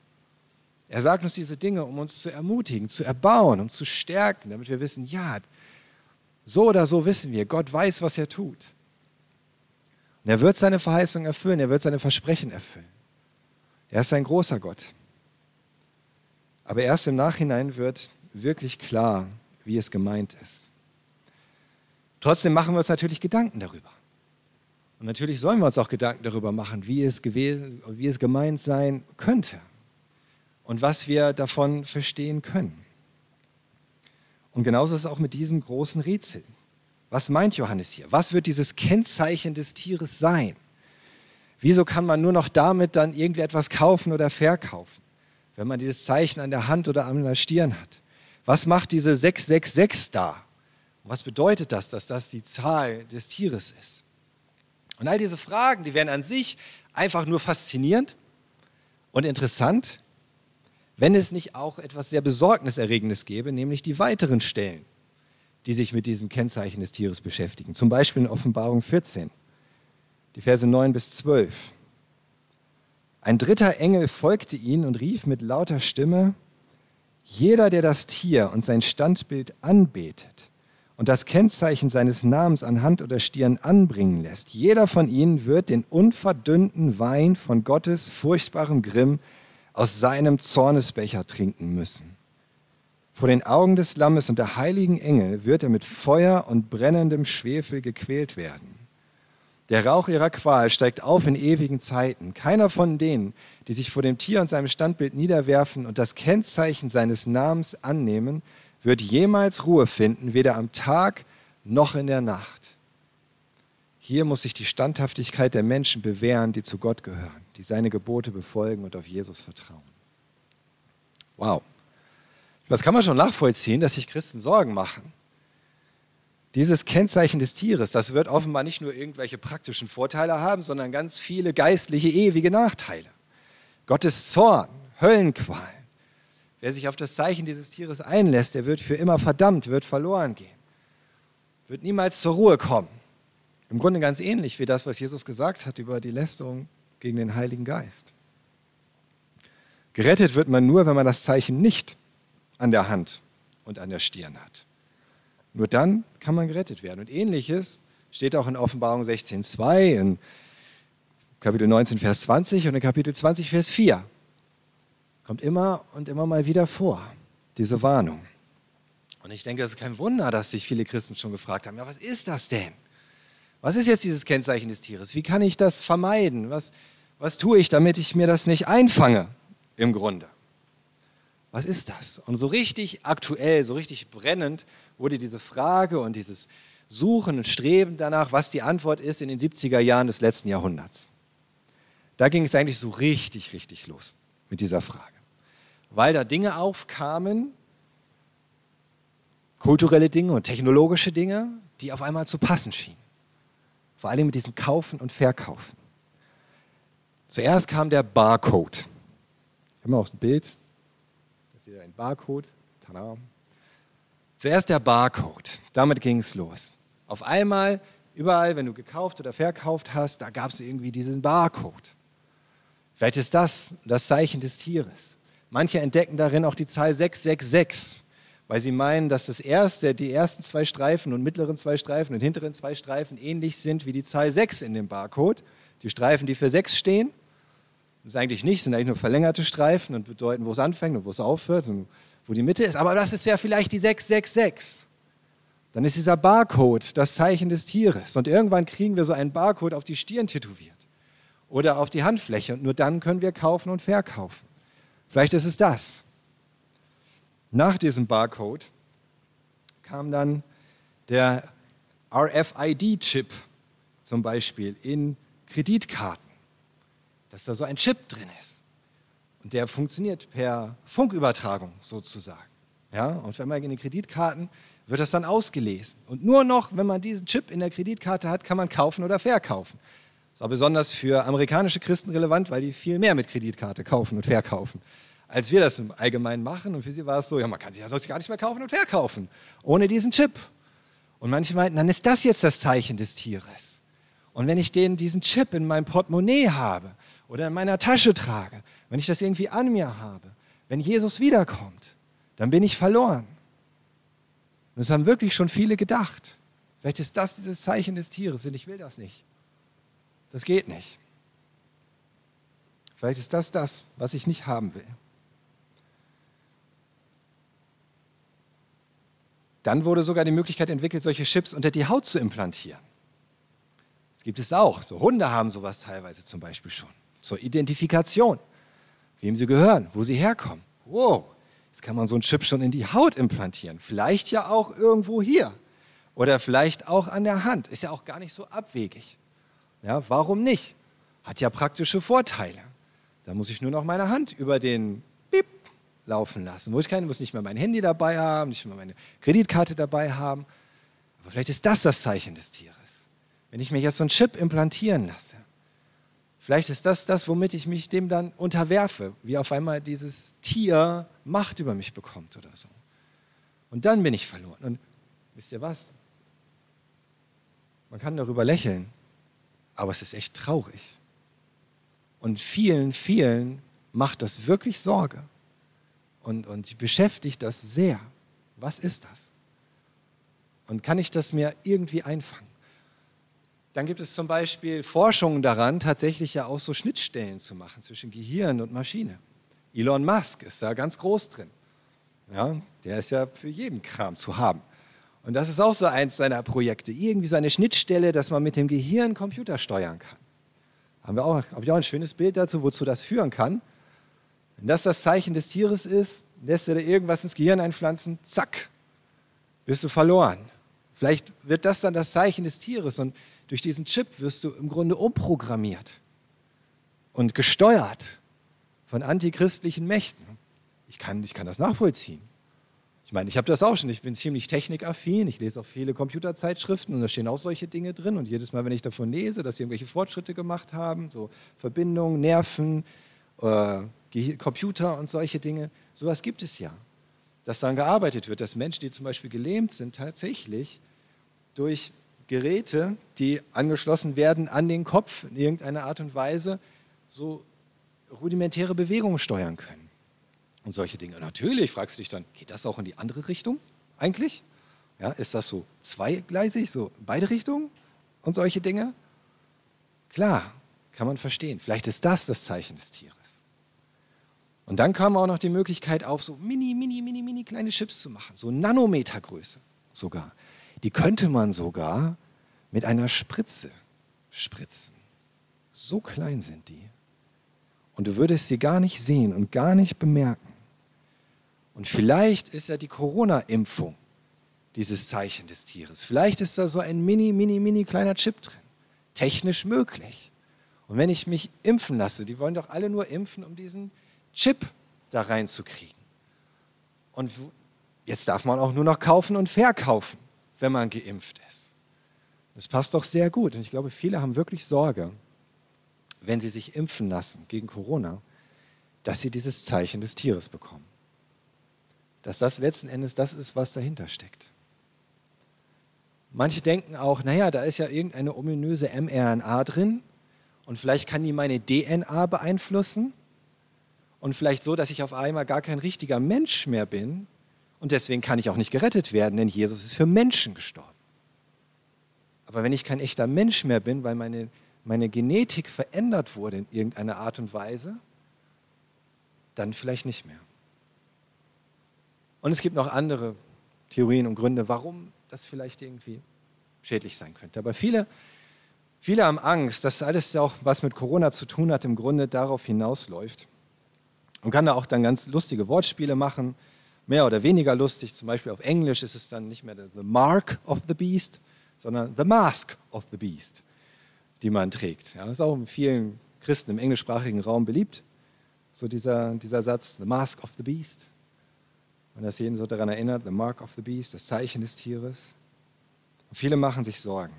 Er sagt uns diese Dinge, um uns zu ermutigen, zu erbauen, um zu stärken, damit wir wissen, ja, so oder so wissen wir, Gott weiß, was er tut. Und er wird seine Verheißung erfüllen, er wird seine Versprechen erfüllen. Er ist ein großer Gott. Aber erst im Nachhinein wird wirklich klar, wie es gemeint ist. Trotzdem machen wir uns natürlich Gedanken darüber. Und natürlich sollen wir uns auch Gedanken darüber machen, wie es, gewesen, wie es gemeint sein könnte und was wir davon verstehen können. Und genauso ist es auch mit diesem großen Rätsel. Was meint Johannes hier? Was wird dieses Kennzeichen des Tieres sein? Wieso kann man nur noch damit dann irgendwie etwas kaufen oder verkaufen, wenn man dieses Zeichen an der Hand oder an der Stirn hat? Was macht diese 666 da? Und was bedeutet das, dass das die Zahl des Tieres ist? Und all diese Fragen, die wären an sich einfach nur faszinierend und interessant, wenn es nicht auch etwas sehr Besorgniserregendes gäbe, nämlich die weiteren Stellen, die sich mit diesem Kennzeichen des Tieres beschäftigen. Zum Beispiel in Offenbarung 14, die Verse 9 bis 12. Ein dritter Engel folgte ihnen und rief mit lauter Stimme, jeder, der das Tier und sein Standbild anbetet und das Kennzeichen seines Namens an Hand oder Stirn anbringen lässt, jeder von ihnen wird den unverdünnten Wein von Gottes furchtbarem Grimm aus seinem Zornesbecher trinken müssen. Vor den Augen des Lammes und der heiligen Engel wird er mit Feuer und brennendem Schwefel gequält werden. Der Rauch ihrer Qual steigt auf in ewigen Zeiten. Keiner von denen, die sich vor dem Tier und seinem Standbild niederwerfen und das Kennzeichen seines Namens annehmen, wird jemals Ruhe finden, weder am Tag noch in der Nacht. Hier muss sich die Standhaftigkeit der Menschen bewähren, die zu Gott gehören, die seine Gebote befolgen und auf Jesus vertrauen. Wow. Das kann man schon nachvollziehen, dass sich Christen Sorgen machen. Dieses Kennzeichen des Tieres, das wird offenbar nicht nur irgendwelche praktischen Vorteile haben, sondern ganz viele geistliche, ewige Nachteile. Gottes Zorn, Höllenqualen, Wer sich auf das Zeichen dieses Tieres einlässt, der wird für immer verdammt, wird verloren gehen, wird niemals zur Ruhe kommen. Im Grunde ganz ähnlich wie das, was Jesus gesagt hat über die Lästerung gegen den Heiligen Geist. Gerettet wird man nur, wenn man das Zeichen nicht an der Hand und an der Stirn hat. Nur dann kann man gerettet werden. Und ähnliches steht auch in Offenbarung 16.2, in Kapitel 19, Vers 20 und in Kapitel 20, Vers 4. Kommt immer und immer mal wieder vor, diese Warnung. Und ich denke, es ist kein Wunder, dass sich viele Christen schon gefragt haben, ja, was ist das denn? Was ist jetzt dieses Kennzeichen des Tieres? Wie kann ich das vermeiden? Was, was tue ich, damit ich mir das nicht einfange im Grunde? Was ist das? Und so richtig aktuell, so richtig brennend wurde diese Frage und dieses Suchen und Streben danach, was die Antwort ist, in den 70er Jahren des letzten Jahrhunderts. Da ging es eigentlich so richtig, richtig los mit dieser Frage. Weil da Dinge aufkamen, kulturelle Dinge und technologische Dinge, die auf einmal zu passen schienen. Vor allem mit diesem Kaufen und Verkaufen. Zuerst kam der Barcode. Haben wir auch ein Bild? Ein Barcode. Tada. Zuerst der Barcode. Damit ging es los. Auf einmal, überall, wenn du gekauft oder verkauft hast, da gab es irgendwie diesen Barcode. Vielleicht ist das das Zeichen des Tieres. Manche entdecken darin auch die Zahl 666 weil sie meinen, dass das erste, die ersten zwei Streifen und mittleren zwei Streifen und hinteren zwei Streifen ähnlich sind wie die Zahl 6 in dem Barcode. Die Streifen, die für 6 stehen, ist eigentlich nicht, sind eigentlich nur verlängerte Streifen und bedeuten, wo es anfängt und wo es aufhört und wo die Mitte ist. Aber das ist ja vielleicht die 666. Dann ist dieser Barcode das Zeichen des Tieres. Und irgendwann kriegen wir so einen Barcode auf die Stirn tätowiert oder auf die Handfläche. Und nur dann können wir kaufen und verkaufen. Vielleicht ist es das. Nach diesem Barcode kam dann der RFID-Chip zum Beispiel in Kreditkarten, dass da so ein Chip drin ist. Und der funktioniert per Funkübertragung sozusagen. Ja? Und wenn man in den Kreditkarten wird das dann ausgelesen. Und nur noch, wenn man diesen Chip in der Kreditkarte hat, kann man kaufen oder verkaufen. Das auch besonders für amerikanische Christen relevant, weil die viel mehr mit Kreditkarte kaufen und verkaufen als wir das im Allgemeinen machen. Und für sie war es so, ja, man kann sich ja sonst gar nichts mehr kaufen und verkaufen, ohne diesen Chip. Und manche meinten, dann ist das jetzt das Zeichen des Tieres. Und wenn ich den, diesen Chip in meinem Portemonnaie habe oder in meiner Tasche trage, wenn ich das irgendwie an mir habe, wenn Jesus wiederkommt, dann bin ich verloren. Und das haben wirklich schon viele gedacht. Vielleicht ist das dieses Zeichen des Tieres und ich will das nicht. Das geht nicht. Vielleicht ist das das, was ich nicht haben will. Dann wurde sogar die Möglichkeit entwickelt, solche Chips unter die Haut zu implantieren. Das gibt es auch. So Hunde haben sowas teilweise zum Beispiel schon. Zur Identifikation, wem sie gehören, wo sie herkommen. Wow, jetzt kann man so einen Chip schon in die Haut implantieren. Vielleicht ja auch irgendwo hier oder vielleicht auch an der Hand. Ist ja auch gar nicht so abwegig. Ja, warum nicht? Hat ja praktische Vorteile. Da muss ich nur noch meine Hand über den laufen lassen. Muss ich keine, muss nicht mehr mein Handy dabei haben, nicht mehr meine Kreditkarte dabei haben. Aber vielleicht ist das das Zeichen des Tieres. Wenn ich mir jetzt so einen Chip implantieren lasse, vielleicht ist das das, womit ich mich dem dann unterwerfe, wie auf einmal dieses Tier Macht über mich bekommt oder so. Und dann bin ich verloren. Und wisst ihr was? Man kann darüber lächeln, aber es ist echt traurig. Und vielen, vielen macht das wirklich Sorge und, und beschäftigt das sehr. Was ist das? Und kann ich das mir irgendwie einfangen? Dann gibt es zum Beispiel Forschungen daran, tatsächlich ja auch so Schnittstellen zu machen zwischen Gehirn und Maschine. Elon Musk ist da ganz groß drin. Ja, der ist ja für jeden Kram zu haben. Und das ist auch so eins seiner Projekte. Irgendwie so eine Schnittstelle, dass man mit dem Gehirn Computer steuern kann. Haben wir auch, habe ich auch ein schönes Bild dazu, wozu das führen kann. Wenn das das Zeichen des Tieres ist, lässt er dir irgendwas ins Gehirn einpflanzen, zack, bist du verloren. Vielleicht wird das dann das Zeichen des Tieres und durch diesen Chip wirst du im Grunde umprogrammiert und gesteuert von antichristlichen Mächten. Ich kann, ich kann das nachvollziehen. Ich meine, ich habe das auch schon. Ich bin ziemlich technikaffin. Ich lese auch viele Computerzeitschriften und da stehen auch solche Dinge drin. Und jedes Mal, wenn ich davon lese, dass sie irgendwelche Fortschritte gemacht haben, so Verbindungen, Nerven, äh, Computer und solche Dinge. Sowas gibt es ja. Dass daran gearbeitet wird, dass Menschen, die zum Beispiel gelähmt sind, tatsächlich durch Geräte, die angeschlossen werden an den Kopf in irgendeiner Art und Weise, so rudimentäre Bewegungen steuern können. Und solche Dinge. Natürlich fragst du dich dann, geht das auch in die andere Richtung eigentlich? Ja, ist das so zweigleisig, so beide Richtungen und solche Dinge? Klar, Kann man verstehen. Vielleicht ist das das Zeichen des Tieres. Und dann kam auch noch die Möglichkeit auf, so mini, mini, mini, mini kleine Chips zu machen, so Nanometergröße sogar. Die könnte man sogar mit einer Spritze spritzen. So klein sind die. Und du würdest sie gar nicht sehen und gar nicht bemerken. Und vielleicht ist ja die Corona-Impfung dieses Zeichen des Tieres. Vielleicht ist da so ein mini, mini, mini kleiner Chip drin. Technisch möglich. Und wenn ich mich impfen lasse, die wollen doch alle nur impfen, um diesen Chip da reinzukriegen. Und jetzt darf man auch nur noch kaufen und verkaufen, wenn man geimpft ist. Das passt doch sehr gut. Und ich glaube, viele haben wirklich Sorge, wenn sie sich impfen lassen gegen Corona, dass sie dieses Zeichen des Tieres bekommen. Dass das letzten Endes das ist, was dahinter steckt. Manche denken auch, naja, da ist ja irgendeine ominöse mRNA drin und vielleicht kann die meine DNA beeinflussen und vielleicht so, dass ich auf einmal gar kein richtiger Mensch mehr bin und deswegen kann ich auch nicht gerettet werden, denn Jesus ist für Menschen gestorben. Aber wenn ich kein echter Mensch mehr bin, weil meine, meine Genetik verändert wurde in irgendeiner Art und Weise, dann vielleicht nicht mehr. Und es gibt noch andere Theorien und Gründe, warum das vielleicht irgendwie schädlich sein könnte. Aber viele, viele haben Angst, dass alles auch was mit Corona zu tun hat, im Grunde darauf hinausläuft. Und kann da auch dann ganz lustige Wortspiele machen, mehr oder weniger lustig. Zum Beispiel auf Englisch ist es dann nicht mehr the mark of the beast, sondern the mask of the beast, die man trägt. Ja, das ist auch in vielen Christen im englischsprachigen Raum beliebt, so dieser, dieser Satz, the mask of the beast. Und das jeden so daran erinnert, the mark of the beast, das Zeichen des Tieres. Und viele machen sich Sorgen.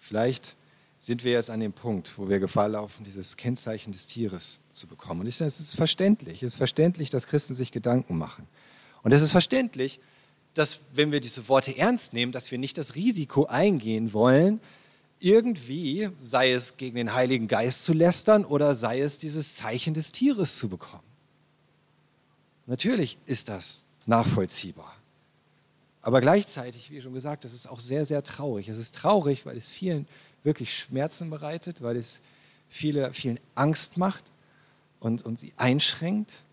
Vielleicht sind wir jetzt an dem Punkt, wo wir Gefahr laufen, dieses Kennzeichen des Tieres zu bekommen. Und ich sage, es ist verständlich. Es ist verständlich, dass Christen sich Gedanken machen. Und es ist verständlich, dass, wenn wir diese Worte ernst nehmen, dass wir nicht das Risiko eingehen wollen, irgendwie, sei es gegen den Heiligen Geist zu lästern oder sei es dieses Zeichen des Tieres zu bekommen. Natürlich ist das nachvollziehbar. Aber gleichzeitig, wie schon gesagt, das ist auch sehr, sehr traurig. Es ist traurig, weil es vielen wirklich Schmerzen bereitet, weil es viele, vielen Angst macht und, und sie einschränkt,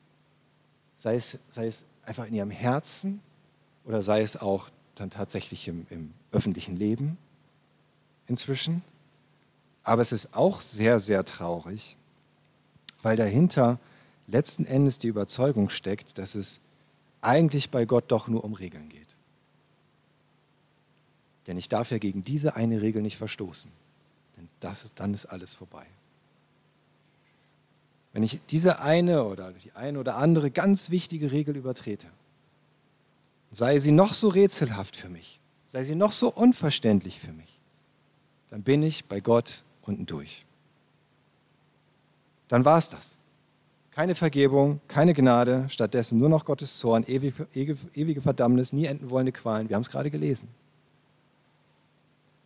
sei es, sei es einfach in ihrem Herzen oder sei es auch dann tatsächlich im, im öffentlichen Leben inzwischen. Aber es ist auch sehr, sehr traurig, weil dahinter letzten Endes die Überzeugung steckt, dass es eigentlich bei Gott doch nur um Regeln geht. Denn ich darf ja gegen diese eine Regel nicht verstoßen. Denn das, dann ist alles vorbei. Wenn ich diese eine oder die eine oder andere ganz wichtige Regel übertrete, sei sie noch so rätselhaft für mich, sei sie noch so unverständlich für mich, dann bin ich bei Gott unten durch. Dann war es das. Keine Vergebung, keine Gnade, stattdessen nur noch Gottes Zorn, ewige, ewige Verdammnis, nie enden wollende Qualen. Wir haben es gerade gelesen.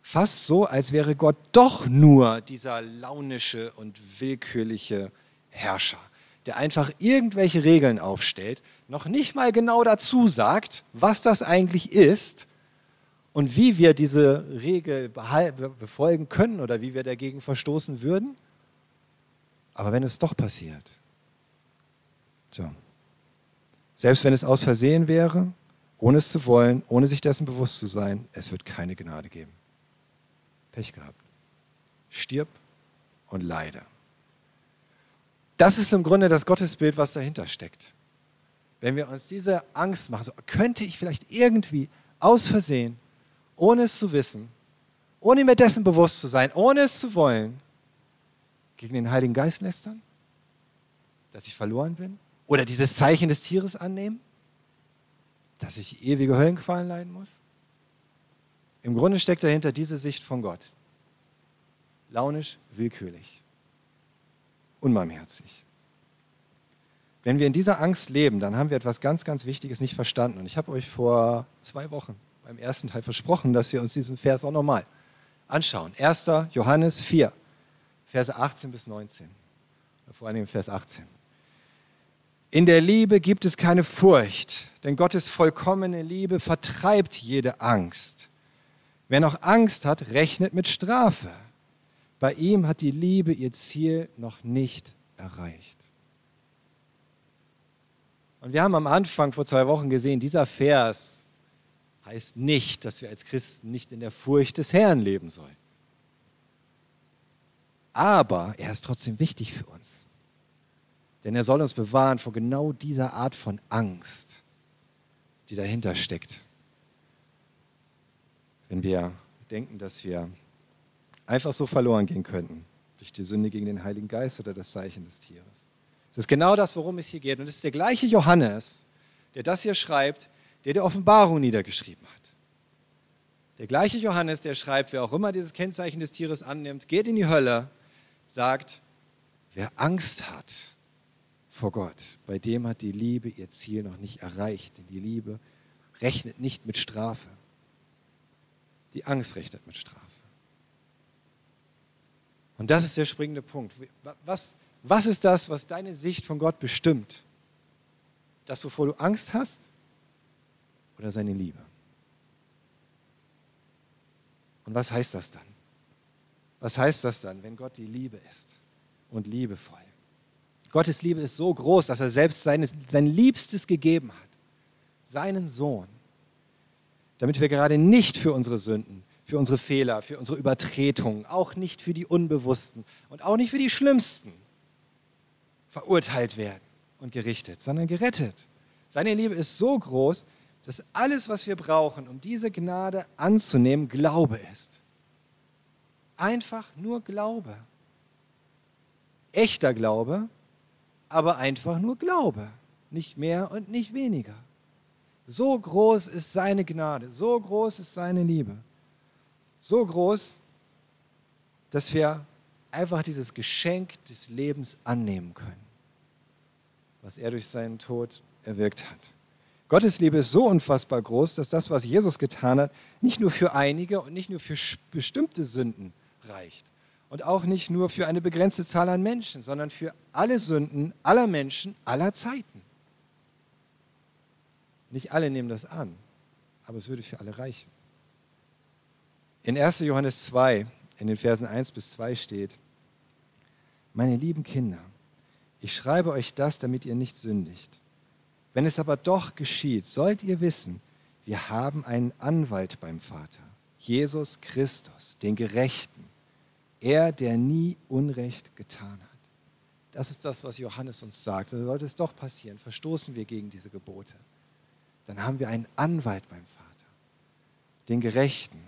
Fast so, als wäre Gott doch nur dieser launische und willkürliche Herrscher, der einfach irgendwelche Regeln aufstellt, noch nicht mal genau dazu sagt, was das eigentlich ist und wie wir diese Regel befolgen können oder wie wir dagegen verstoßen würden. Aber wenn es doch passiert, so. selbst wenn es aus Versehen wäre, ohne es zu wollen, ohne sich dessen bewusst zu sein, es wird keine Gnade geben. Pech gehabt. Stirb und leide. Das ist im Grunde das Gottesbild, was dahinter steckt. Wenn wir uns diese Angst machen, so, könnte ich vielleicht irgendwie aus Versehen, ohne es zu wissen, ohne mir dessen bewusst zu sein, ohne es zu wollen, gegen den Heiligen Geist lästern? Dass ich verloren bin? Oder dieses Zeichen des Tieres annehmen? Dass ich ewige Höllenqualen leiden muss? Im Grunde steckt dahinter diese Sicht von Gott. Launisch, willkürlich, unbarmherzig. Wenn wir in dieser Angst leben, dann haben wir etwas ganz, ganz Wichtiges nicht verstanden. Und ich habe euch vor zwei Wochen beim ersten Teil versprochen, dass wir uns diesen Vers auch nochmal anschauen. 1. Johannes 4, Verse 18 bis 19. Vor allem Vers 18. In der Liebe gibt es keine Furcht, denn Gottes vollkommene Liebe vertreibt jede Angst. Wer noch Angst hat, rechnet mit Strafe. Bei ihm hat die Liebe ihr Ziel noch nicht erreicht. Und wir haben am Anfang vor zwei Wochen gesehen, dieser Vers heißt nicht, dass wir als Christen nicht in der Furcht des Herrn leben sollen. Aber er ist trotzdem wichtig für uns. Denn er soll uns bewahren vor genau dieser Art von Angst, die dahinter steckt. Wenn wir denken, dass wir einfach so verloren gehen könnten durch die Sünde gegen den Heiligen Geist oder das Zeichen des Tieres. Das ist genau das, worum es hier geht. Und es ist der gleiche Johannes, der das hier schreibt, der die Offenbarung niedergeschrieben hat. Der gleiche Johannes, der schreibt, wer auch immer dieses Kennzeichen des Tieres annimmt, geht in die Hölle, sagt, wer Angst hat vor Gott, bei dem hat die Liebe ihr Ziel noch nicht erreicht. Denn die Liebe rechnet nicht mit Strafe. Die Angst rechnet mit Strafe. Und das ist der springende Punkt. Was, was ist das, was deine Sicht von Gott bestimmt? Das, wovor du Angst hast oder seine Liebe? Und was heißt das dann? Was heißt das dann, wenn Gott die Liebe ist und liebevoll? Gottes Liebe ist so groß, dass er selbst seine, sein Liebstes gegeben hat, seinen Sohn, damit wir gerade nicht für unsere Sünden, für unsere Fehler, für unsere Übertretungen, auch nicht für die Unbewussten und auch nicht für die Schlimmsten verurteilt werden und gerichtet, sondern gerettet. Seine Liebe ist so groß, dass alles, was wir brauchen, um diese Gnade anzunehmen, Glaube ist. Einfach nur Glaube. Echter Glaube, aber einfach nur Glaube. Nicht mehr und nicht weniger. So groß ist seine Gnade, so groß ist seine Liebe. So groß, dass wir einfach dieses Geschenk des Lebens annehmen können, was er durch seinen Tod erwirkt hat. Gottes Liebe ist so unfassbar groß, dass das, was Jesus getan hat, nicht nur für einige und nicht nur für bestimmte Sünden reicht. Und auch nicht nur für eine begrenzte Zahl an Menschen, sondern für alle Sünden aller Menschen aller Zeiten. Nicht alle nehmen das an, aber es würde für alle reichen. In 1. Johannes 2, in den Versen 1 bis 2 steht, meine lieben Kinder, ich schreibe euch das, damit ihr nicht sündigt. Wenn es aber doch geschieht, sollt ihr wissen, wir haben einen Anwalt beim Vater, Jesus Christus, den Gerechten, er, der nie Unrecht getan hat. Das ist das, was Johannes uns sagt. Und sollte es doch passieren, verstoßen wir gegen diese Gebote, dann haben wir einen Anwalt beim Vater, den Gerechten.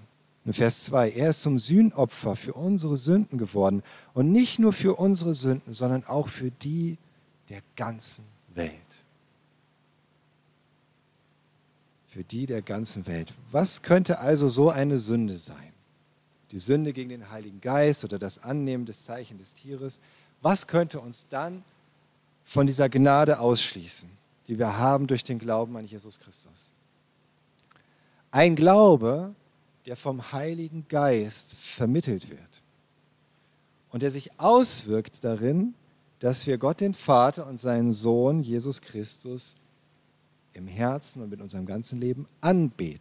In Vers 2, er ist zum Sühnopfer für unsere Sünden geworden und nicht nur für unsere Sünden, sondern auch für die der ganzen Welt. für die der ganzen Welt. Was könnte also so eine Sünde sein? Die Sünde gegen den Heiligen Geist oder das Annehmen des Zeichen des Tieres. Was könnte uns dann von dieser Gnade ausschließen, die wir haben durch den Glauben an Jesus Christus? Ein Glaube, der vom Heiligen Geist vermittelt wird und der sich auswirkt darin, dass wir Gott den Vater und seinen Sohn Jesus Christus im Herzen und mit unserem ganzen Leben anbeten.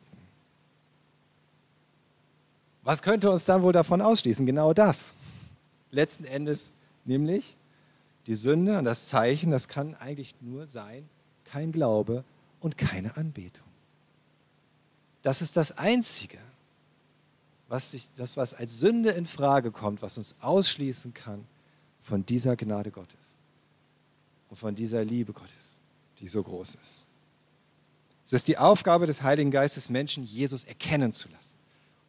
Was könnte uns dann wohl davon ausschließen? Genau das. Letzten Endes nämlich die Sünde und das Zeichen, das kann eigentlich nur sein, kein Glaube und keine Anbetung. Das ist das Einzige, was sich, das, was als Sünde in Frage kommt, was uns ausschließen kann von dieser Gnade Gottes und von dieser Liebe Gottes, die so groß ist. Es ist die Aufgabe des Heiligen Geistes, Menschen Jesus erkennen zu lassen,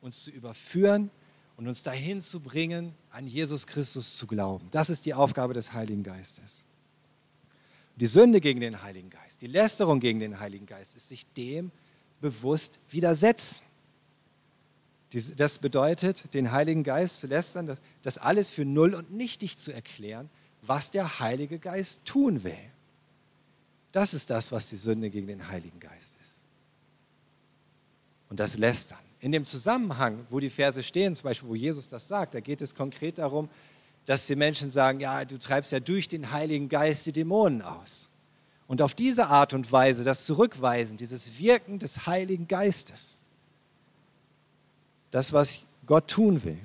uns zu überführen und uns dahin zu bringen, an Jesus Christus zu glauben. Das ist die Aufgabe des Heiligen Geistes. Die Sünde gegen den Heiligen Geist, die Lästerung gegen den Heiligen Geist ist sich dem bewusst widersetzen. Das bedeutet, den Heiligen Geist zu lästern, das alles für null und nichtig zu erklären, was der Heilige Geist tun will. Das ist das, was die Sünde gegen den Heiligen Geist ist. Und das Lästern. In dem Zusammenhang, wo die Verse stehen, zum Beispiel, wo Jesus das sagt, da geht es konkret darum, dass die Menschen sagen, ja, du treibst ja durch den Heiligen Geist die Dämonen aus. Und auf diese Art und Weise das Zurückweisen, dieses Wirken des Heiligen Geistes, das, was Gott tun will.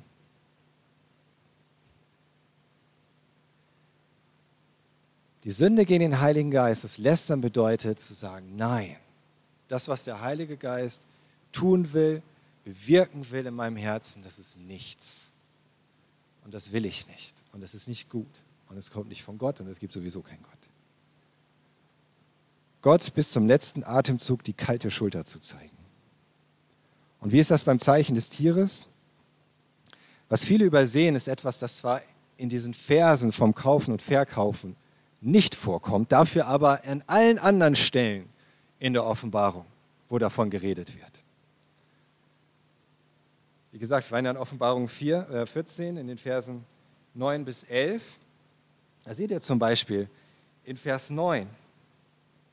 Die Sünde gegen den Heiligen Geist, das Lästern bedeutet zu sagen, nein, das, was der Heilige Geist tun will, bewirken will in meinem Herzen, das ist nichts. Und das will ich nicht. Und das ist nicht gut. Und es kommt nicht von Gott und es gibt sowieso keinen Gott. Gott bis zum letzten Atemzug die kalte Schulter zu zeigen. Und wie ist das beim Zeichen des Tieres? Was viele übersehen, ist etwas, das zwar in diesen Versen vom Kaufen und Verkaufen nicht vorkommt, dafür aber an allen anderen Stellen in der Offenbarung, wo davon geredet wird. Wie gesagt, wir waren ja in Offenbarung 4, äh 14 in den Versen 9 bis 11. Da seht ihr zum Beispiel in Vers 9,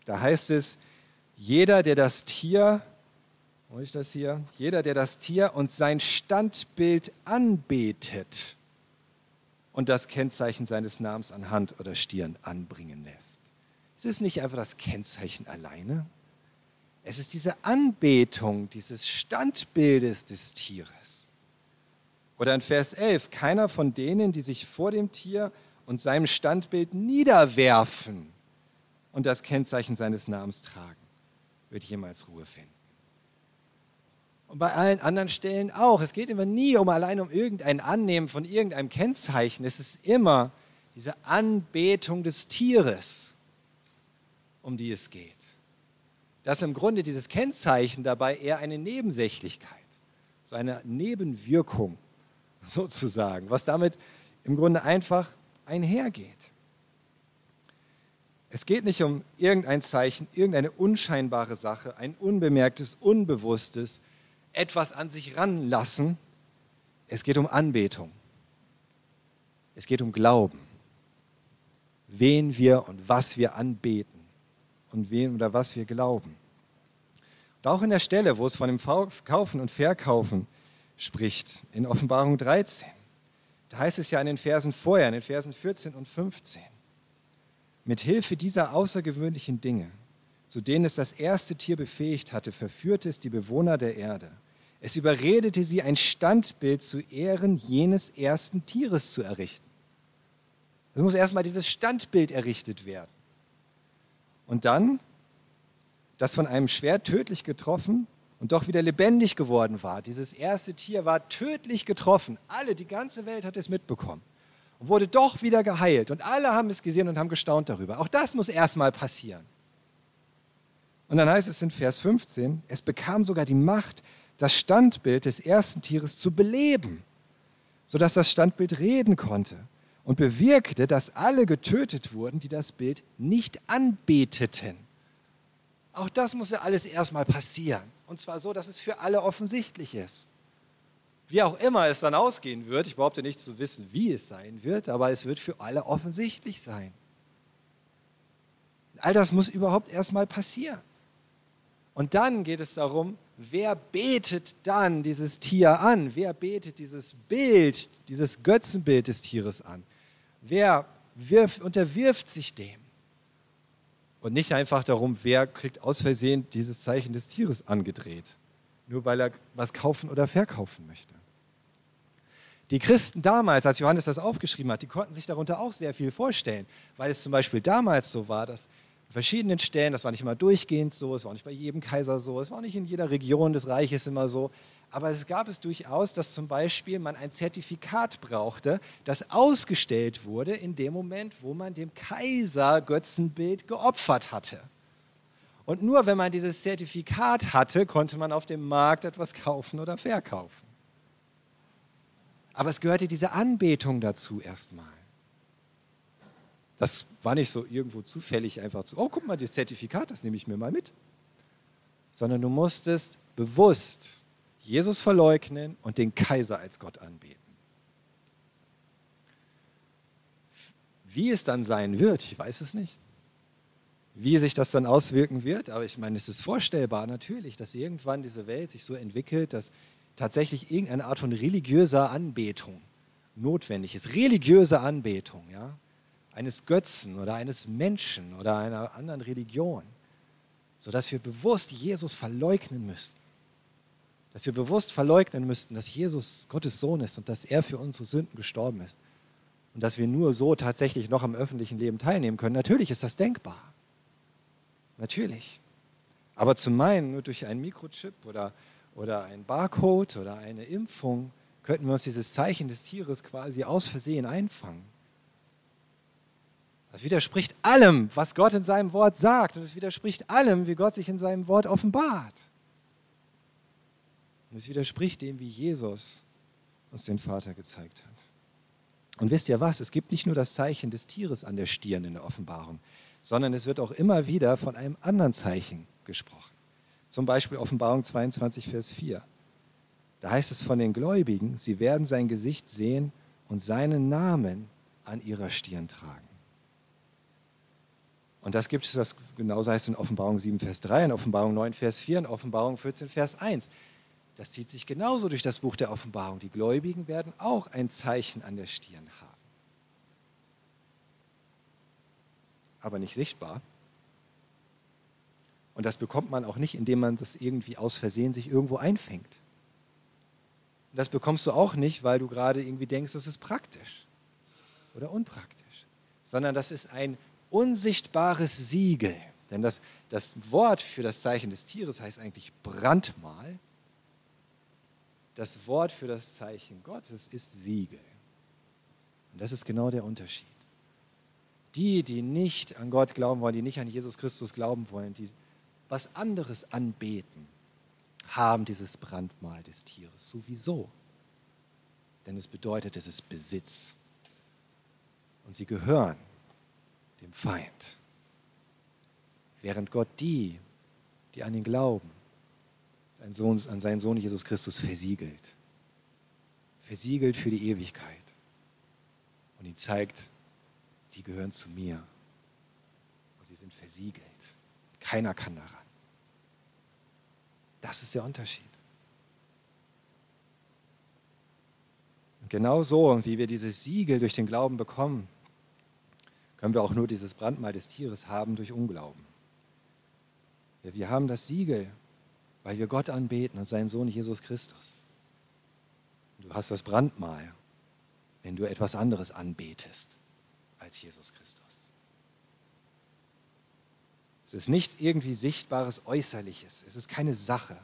da heißt es, jeder, der das Tier, wo ist das hier? Jeder, der das Tier und sein Standbild anbetet und das Kennzeichen seines Namens an Hand oder Stirn anbringen lässt. Es ist nicht einfach das Kennzeichen alleine, es ist diese Anbetung dieses Standbildes des Tieres. Oder in Vers 11, keiner von denen, die sich vor dem Tier und seinem Standbild niederwerfen und das Kennzeichen seines Namens tragen, wird jemals Ruhe finden. Und bei allen anderen Stellen auch. Es geht immer nie um allein um irgendein Annehmen von irgendeinem Kennzeichen. Es ist immer diese Anbetung des Tieres, um die es geht. Dass im Grunde dieses Kennzeichen dabei eher eine Nebensächlichkeit, so eine Nebenwirkung sozusagen, was damit im Grunde einfach einhergeht. Es geht nicht um irgendein Zeichen, irgendeine unscheinbare Sache, ein unbemerktes, unbewusstes, etwas an sich ranlassen. Es geht um Anbetung. Es geht um Glauben. Wen wir und was wir anbeten und wen oder was wir glauben. Und auch in der Stelle, wo es von dem Kaufen und Verkaufen spricht, in Offenbarung 13, da heißt es ja in den Versen vorher, in den Versen 14 und 15, mit Hilfe dieser außergewöhnlichen Dinge, zu denen es das erste Tier befähigt hatte, verführte es die Bewohner der Erde es überredete sie, ein Standbild zu Ehren jenes ersten Tieres zu errichten. Es muss erstmal dieses Standbild errichtet werden. Und dann, das von einem Schwert tödlich getroffen und doch wieder lebendig geworden war. Dieses erste Tier war tödlich getroffen. Alle, die ganze Welt hat es mitbekommen. Und wurde doch wieder geheilt. Und alle haben es gesehen und haben gestaunt darüber. Auch das muss erstmal passieren. Und dann heißt es in Vers 15, es bekam sogar die Macht, das Standbild des ersten Tieres zu beleben, sodass das Standbild reden konnte und bewirkte, dass alle getötet wurden, die das Bild nicht anbeteten. Auch das muss ja alles erstmal passieren. Und zwar so, dass es für alle offensichtlich ist. Wie auch immer es dann ausgehen wird, ich behaupte nicht zu wissen, wie es sein wird, aber es wird für alle offensichtlich sein. All das muss überhaupt erstmal passieren. Und dann geht es darum, wer betet dann dieses Tier an? Wer betet dieses Bild, dieses Götzenbild des Tieres an? Wer wirft, unterwirft sich dem? Und nicht einfach darum, wer kriegt aus Versehen dieses Zeichen des Tieres angedreht, nur weil er was kaufen oder verkaufen möchte. Die Christen damals, als Johannes das aufgeschrieben hat, die konnten sich darunter auch sehr viel vorstellen, weil es zum Beispiel damals so war, dass verschiedenen Stellen, das war nicht immer durchgehend so, es war nicht bei jedem Kaiser so, es war nicht in jeder Region des Reiches immer so, aber es gab es durchaus, dass zum Beispiel man ein Zertifikat brauchte, das ausgestellt wurde in dem Moment, wo man dem Kaiser Götzenbild geopfert hatte. Und nur wenn man dieses Zertifikat hatte, konnte man auf dem Markt etwas kaufen oder verkaufen. Aber es gehörte diese Anbetung dazu erstmal. Das war nicht so irgendwo zufällig einfach zu, oh, guck mal, das Zertifikat, das nehme ich mir mal mit. Sondern du musstest bewusst Jesus verleugnen und den Kaiser als Gott anbeten. Wie es dann sein wird, ich weiß es nicht. Wie sich das dann auswirken wird, aber ich meine, es ist vorstellbar natürlich, dass irgendwann diese Welt sich so entwickelt, dass tatsächlich irgendeine Art von religiöser Anbetung notwendig ist. Religiöse Anbetung, ja eines Götzen oder eines Menschen oder einer anderen Religion, sodass wir bewusst Jesus verleugnen müssten. Dass wir bewusst verleugnen müssten, dass Jesus Gottes Sohn ist und dass er für unsere Sünden gestorben ist und dass wir nur so tatsächlich noch am öffentlichen Leben teilnehmen können. Natürlich ist das denkbar. Natürlich. Aber zu meinen, nur durch einen Mikrochip oder, oder einen Barcode oder eine Impfung könnten wir uns dieses Zeichen des Tieres quasi aus Versehen einfangen. Das widerspricht allem, was Gott in seinem Wort sagt. Und es widerspricht allem, wie Gott sich in seinem Wort offenbart. Und es widerspricht dem, wie Jesus uns den Vater gezeigt hat. Und wisst ihr was? Es gibt nicht nur das Zeichen des Tieres an der Stirn in der Offenbarung, sondern es wird auch immer wieder von einem anderen Zeichen gesprochen. Zum Beispiel Offenbarung 22, Vers 4. Da heißt es von den Gläubigen, sie werden sein Gesicht sehen und seinen Namen an ihrer Stirn tragen. Und das gibt es, das genauso heißt in Offenbarung 7, Vers 3, in Offenbarung 9, Vers 4, in Offenbarung 14, Vers 1. Das zieht sich genauso durch das Buch der Offenbarung. Die Gläubigen werden auch ein Zeichen an der Stirn haben. Aber nicht sichtbar. Und das bekommt man auch nicht, indem man das irgendwie aus Versehen sich irgendwo einfängt. Das bekommst du auch nicht, weil du gerade irgendwie denkst, das ist praktisch oder unpraktisch, sondern das ist ein unsichtbares Siegel. Denn das, das Wort für das Zeichen des Tieres heißt eigentlich Brandmal. Das Wort für das Zeichen Gottes ist Siegel. Und das ist genau der Unterschied. Die, die nicht an Gott glauben wollen, die nicht an Jesus Christus glauben wollen, die was anderes anbeten, haben dieses Brandmal des Tieres sowieso. Denn es bedeutet, es ist Besitz. Und sie gehören dem Feind. Während Gott die, die an ihn glauben, an seinen Sohn Jesus Christus versiegelt. Versiegelt für die Ewigkeit. Und ihn zeigt, sie gehören zu mir. Und sie sind versiegelt. Keiner kann daran. Das ist der Unterschied. Und genau so, wie wir dieses Siegel durch den Glauben bekommen, können wir auch nur dieses Brandmal des Tieres haben durch Unglauben. Ja, wir haben das Siegel weil wir Gott anbeten und seinen Sohn Jesus Christus. Du hast das Brandmal, wenn du etwas anderes anbetest als Jesus Christus. Es ist nichts irgendwie Sichtbares, Äußerliches. Es ist keine Sache.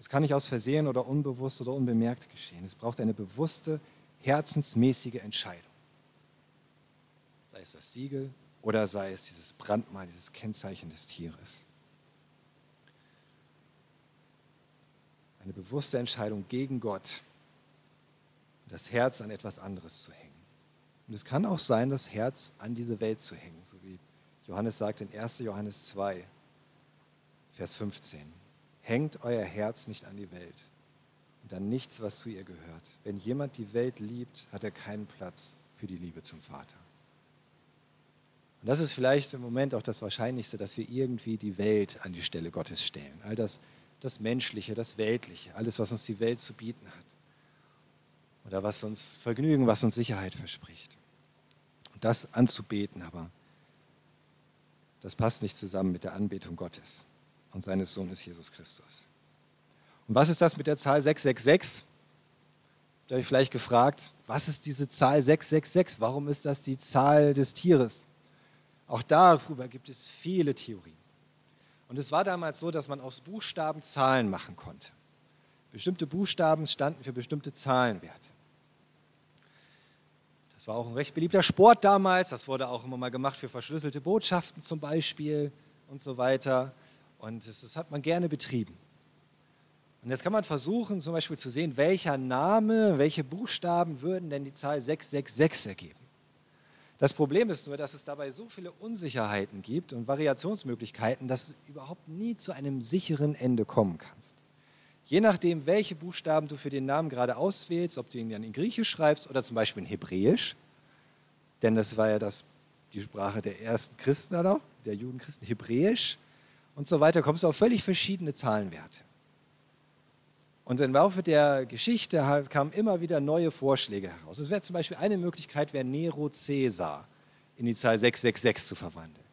Es kann nicht aus Versehen oder unbewusst oder unbemerkt geschehen. Es braucht eine bewusste, herzensmäßige Entscheidung. Sei es das Siegel oder sei es dieses Brandmal, dieses Kennzeichen des Tieres. eine bewusste Entscheidung gegen Gott, das Herz an etwas anderes zu hängen. Und es kann auch sein, das Herz an diese Welt zu hängen, so wie Johannes sagt in 1. Johannes 2, Vers 15. Hängt euer Herz nicht an die Welt und an nichts, was zu ihr gehört. Wenn jemand die Welt liebt, hat er keinen Platz für die Liebe zum Vater. Und das ist vielleicht im Moment auch das Wahrscheinlichste, dass wir irgendwie die Welt an die Stelle Gottes stellen. All das das Menschliche, das Weltliche, alles, was uns die Welt zu bieten hat. Oder was uns Vergnügen, was uns Sicherheit verspricht. Und das anzubeten, aber das passt nicht zusammen mit der Anbetung Gottes und seines Sohnes Jesus Christus. Und was ist das mit der Zahl 666? Da habe ich vielleicht gefragt, was ist diese Zahl 666? Warum ist das die Zahl des Tieres? Auch darüber gibt es viele Theorien. Und es war damals so, dass man aus Buchstaben Zahlen machen konnte. Bestimmte Buchstaben standen für bestimmte Zahlenwerte. Das war auch ein recht beliebter Sport damals. Das wurde auch immer mal gemacht für verschlüsselte Botschaften zum Beispiel und so weiter. Und das, das hat man gerne betrieben. Und jetzt kann man versuchen, zum Beispiel zu sehen, welcher Name, welche Buchstaben würden denn die Zahl 666 ergeben. Das Problem ist nur, dass es dabei so viele Unsicherheiten gibt und Variationsmöglichkeiten, dass du überhaupt nie zu einem sicheren Ende kommen kannst. Je nachdem, welche Buchstaben du für den Namen gerade auswählst, ob du ihn dann in Griechisch schreibst oder zum Beispiel in Hebräisch, denn das war ja das, die Sprache der ersten Christen noch, der Judenchristen, Hebräisch und so weiter, kommst du auf völlig verschiedene Zahlenwerte. Und im Laufe der Geschichte kamen immer wieder neue Vorschläge heraus. Es wäre zum Beispiel eine Möglichkeit, wäre Nero Caesar in die Zahl 666 zu verwandeln.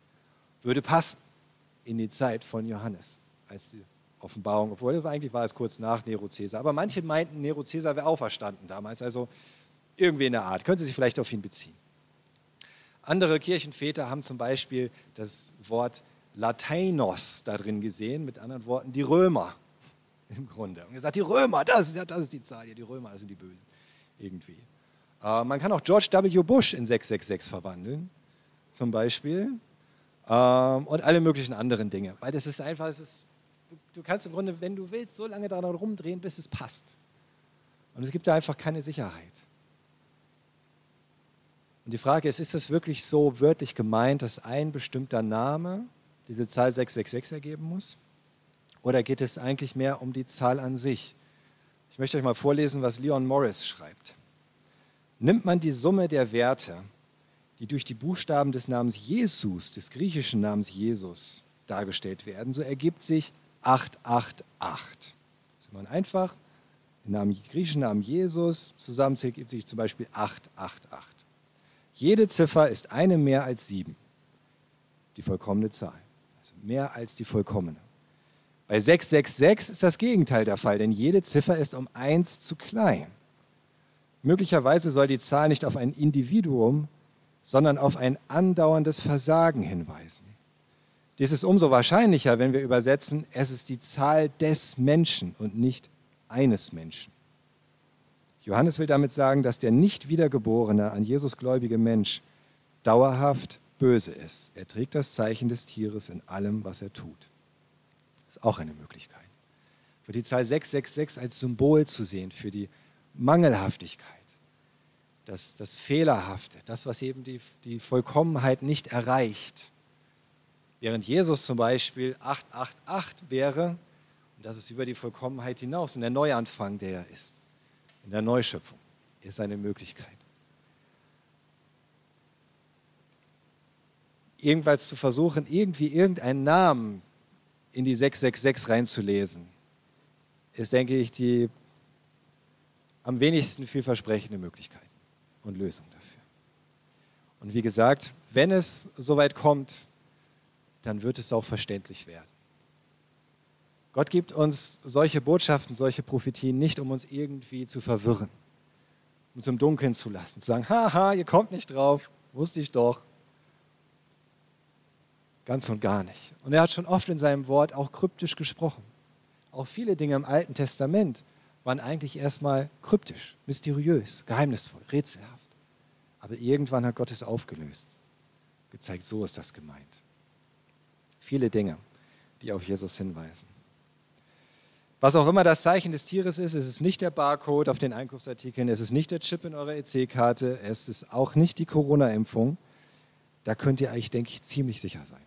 Würde passen in die Zeit von Johannes als die Offenbarung, obwohl eigentlich war es kurz nach Nero Caesar. Aber manche meinten, Nero Caesar wäre auferstanden damals. Also Irgendwie in der Art. Können Sie sich vielleicht auf ihn beziehen. Andere Kirchenväter haben zum Beispiel das Wort Lateinos da drin gesehen, mit anderen Worten die Römer im Grunde. Und gesagt, die Römer, das, das ist die Zahl hier, die Römer das sind die Bösen. Irgendwie. Äh, man kann auch George W. Bush in 666 verwandeln, zum Beispiel. Ähm, und alle möglichen anderen Dinge. Weil das ist einfach, das ist, du, kannst im Grunde, wenn du willst, so lange daran rumdrehen, bis es passt. Und es gibt da einfach keine Sicherheit. Und die Frage ist, ist das wirklich so wörtlich gemeint, dass ein bestimmter Name diese Zahl 666 ergeben muss? Oder geht es eigentlich mehr um die Zahl an sich? Ich möchte euch mal vorlesen, was Leon Morris schreibt. Nimmt man die Summe der Werte, die durch die Buchstaben des Namens Jesus, des griechischen Namens Jesus, dargestellt werden, so ergibt sich 888. Also man einfach den Namen, griechischen Namen Jesus zusammenzählt, gibt sich zum Beispiel 888. Jede Ziffer ist eine mehr als sieben, die vollkommene Zahl. Also mehr als die vollkommene. Bei 666 ist das Gegenteil der Fall, denn jede Ziffer ist um eins zu klein. Möglicherweise soll die Zahl nicht auf ein Individuum, sondern auf ein andauerndes Versagen hinweisen. Dies ist umso wahrscheinlicher, wenn wir übersetzen, es ist die Zahl des Menschen und nicht eines Menschen. Johannes will damit sagen, dass der nicht wiedergeborene, an Jesus gläubige Mensch dauerhaft böse ist. Er trägt das Zeichen des Tieres in allem, was er tut. Das ist auch eine Möglichkeit. Für die Zahl 666 als Symbol zu sehen für die Mangelhaftigkeit, das, das Fehlerhafte, das, was eben die, die Vollkommenheit nicht erreicht. Während Jesus zum Beispiel 888 wäre, und das ist über die Vollkommenheit hinaus und der Neuanfang, der er ist, in der Neuschöpfung, ist eine Möglichkeit. Irgendwann zu versuchen, irgendwie irgendeinen Namen in die 666 reinzulesen, ist, denke ich, die am wenigsten vielversprechende Möglichkeit und Lösung dafür. Und wie gesagt, wenn es soweit kommt, dann wird es auch verständlich werden. Gott gibt uns solche Botschaften, solche Prophetien nicht, um uns irgendwie zu verwirren, um im Dunkeln zu lassen, zu sagen, haha, ihr kommt nicht drauf, wusste ich doch. Ganz und gar nicht. Und er hat schon oft in seinem Wort auch kryptisch gesprochen. Auch viele Dinge im Alten Testament waren eigentlich erstmal kryptisch, mysteriös, geheimnisvoll, rätselhaft. Aber irgendwann hat Gott es aufgelöst, gezeigt, so ist das gemeint. Viele Dinge, die auf Jesus hinweisen. Was auch immer das Zeichen des Tieres ist, es ist nicht der Barcode auf den Einkaufsartikeln, es ist nicht der Chip in eurer EC-Karte, es ist auch nicht die Corona-Impfung. Da könnt ihr eigentlich, denke ich, ziemlich sicher sein.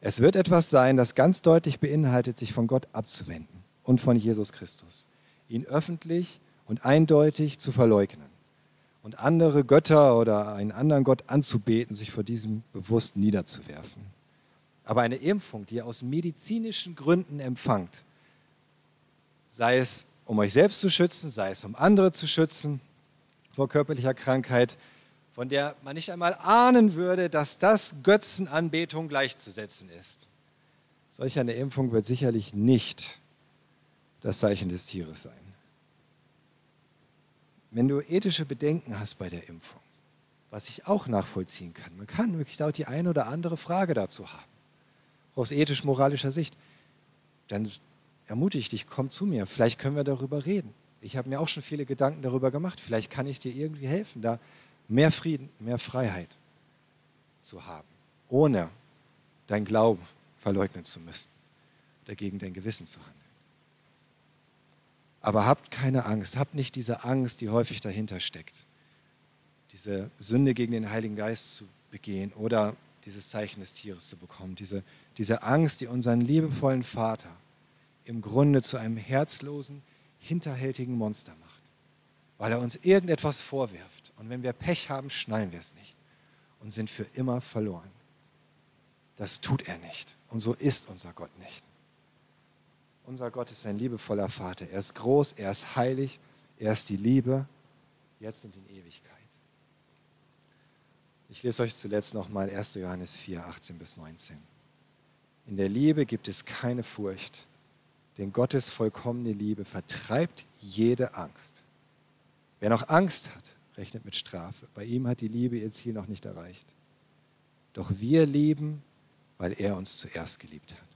Es wird etwas sein, das ganz deutlich beinhaltet, sich von Gott abzuwenden und von Jesus Christus. Ihn öffentlich und eindeutig zu verleugnen und andere Götter oder einen anderen Gott anzubeten, sich vor diesem bewusst niederzuwerfen. Aber eine Impfung, die ihr aus medizinischen Gründen empfangt, sei es um euch selbst zu schützen, sei es um andere zu schützen vor körperlicher Krankheit, von der man nicht einmal ahnen würde, dass das Götzenanbetung gleichzusetzen ist. Solch eine Impfung wird sicherlich nicht das Zeichen des Tieres sein. Wenn du ethische Bedenken hast bei der Impfung, was ich auch nachvollziehen kann, man kann wirklich dort die eine oder andere Frage dazu haben, aus ethisch-moralischer Sicht, dann ermutige ich dich, komm zu mir, vielleicht können wir darüber reden. Ich habe mir auch schon viele Gedanken darüber gemacht, vielleicht kann ich dir irgendwie helfen, da mehr Frieden, mehr Freiheit zu haben, ohne dein Glauben verleugnen zu müssen, dagegen dein Gewissen zu handeln. Aber habt keine Angst, habt nicht diese Angst, die häufig dahinter steckt, diese Sünde gegen den Heiligen Geist zu begehen oder dieses Zeichen des Tieres zu bekommen, diese, diese Angst, die unseren liebevollen Vater im Grunde zu einem herzlosen, hinterhältigen Monster macht, weil er uns irgendetwas vorwirft. Und wenn wir Pech haben, schnallen wir es nicht und sind für immer verloren. Das tut er nicht. Und so ist unser Gott nicht. Unser Gott ist ein liebevoller Vater. Er ist groß, er ist heilig, er ist die Liebe, jetzt und in Ewigkeit. Ich lese euch zuletzt nochmal 1. Johannes 4, 18 bis 19. In der Liebe gibt es keine Furcht, denn Gottes vollkommene Liebe vertreibt jede Angst. Wer noch Angst hat, rechnet mit Strafe. Bei ihm hat die Liebe ihr Ziel noch nicht erreicht. Doch wir lieben, weil er uns zuerst geliebt hat.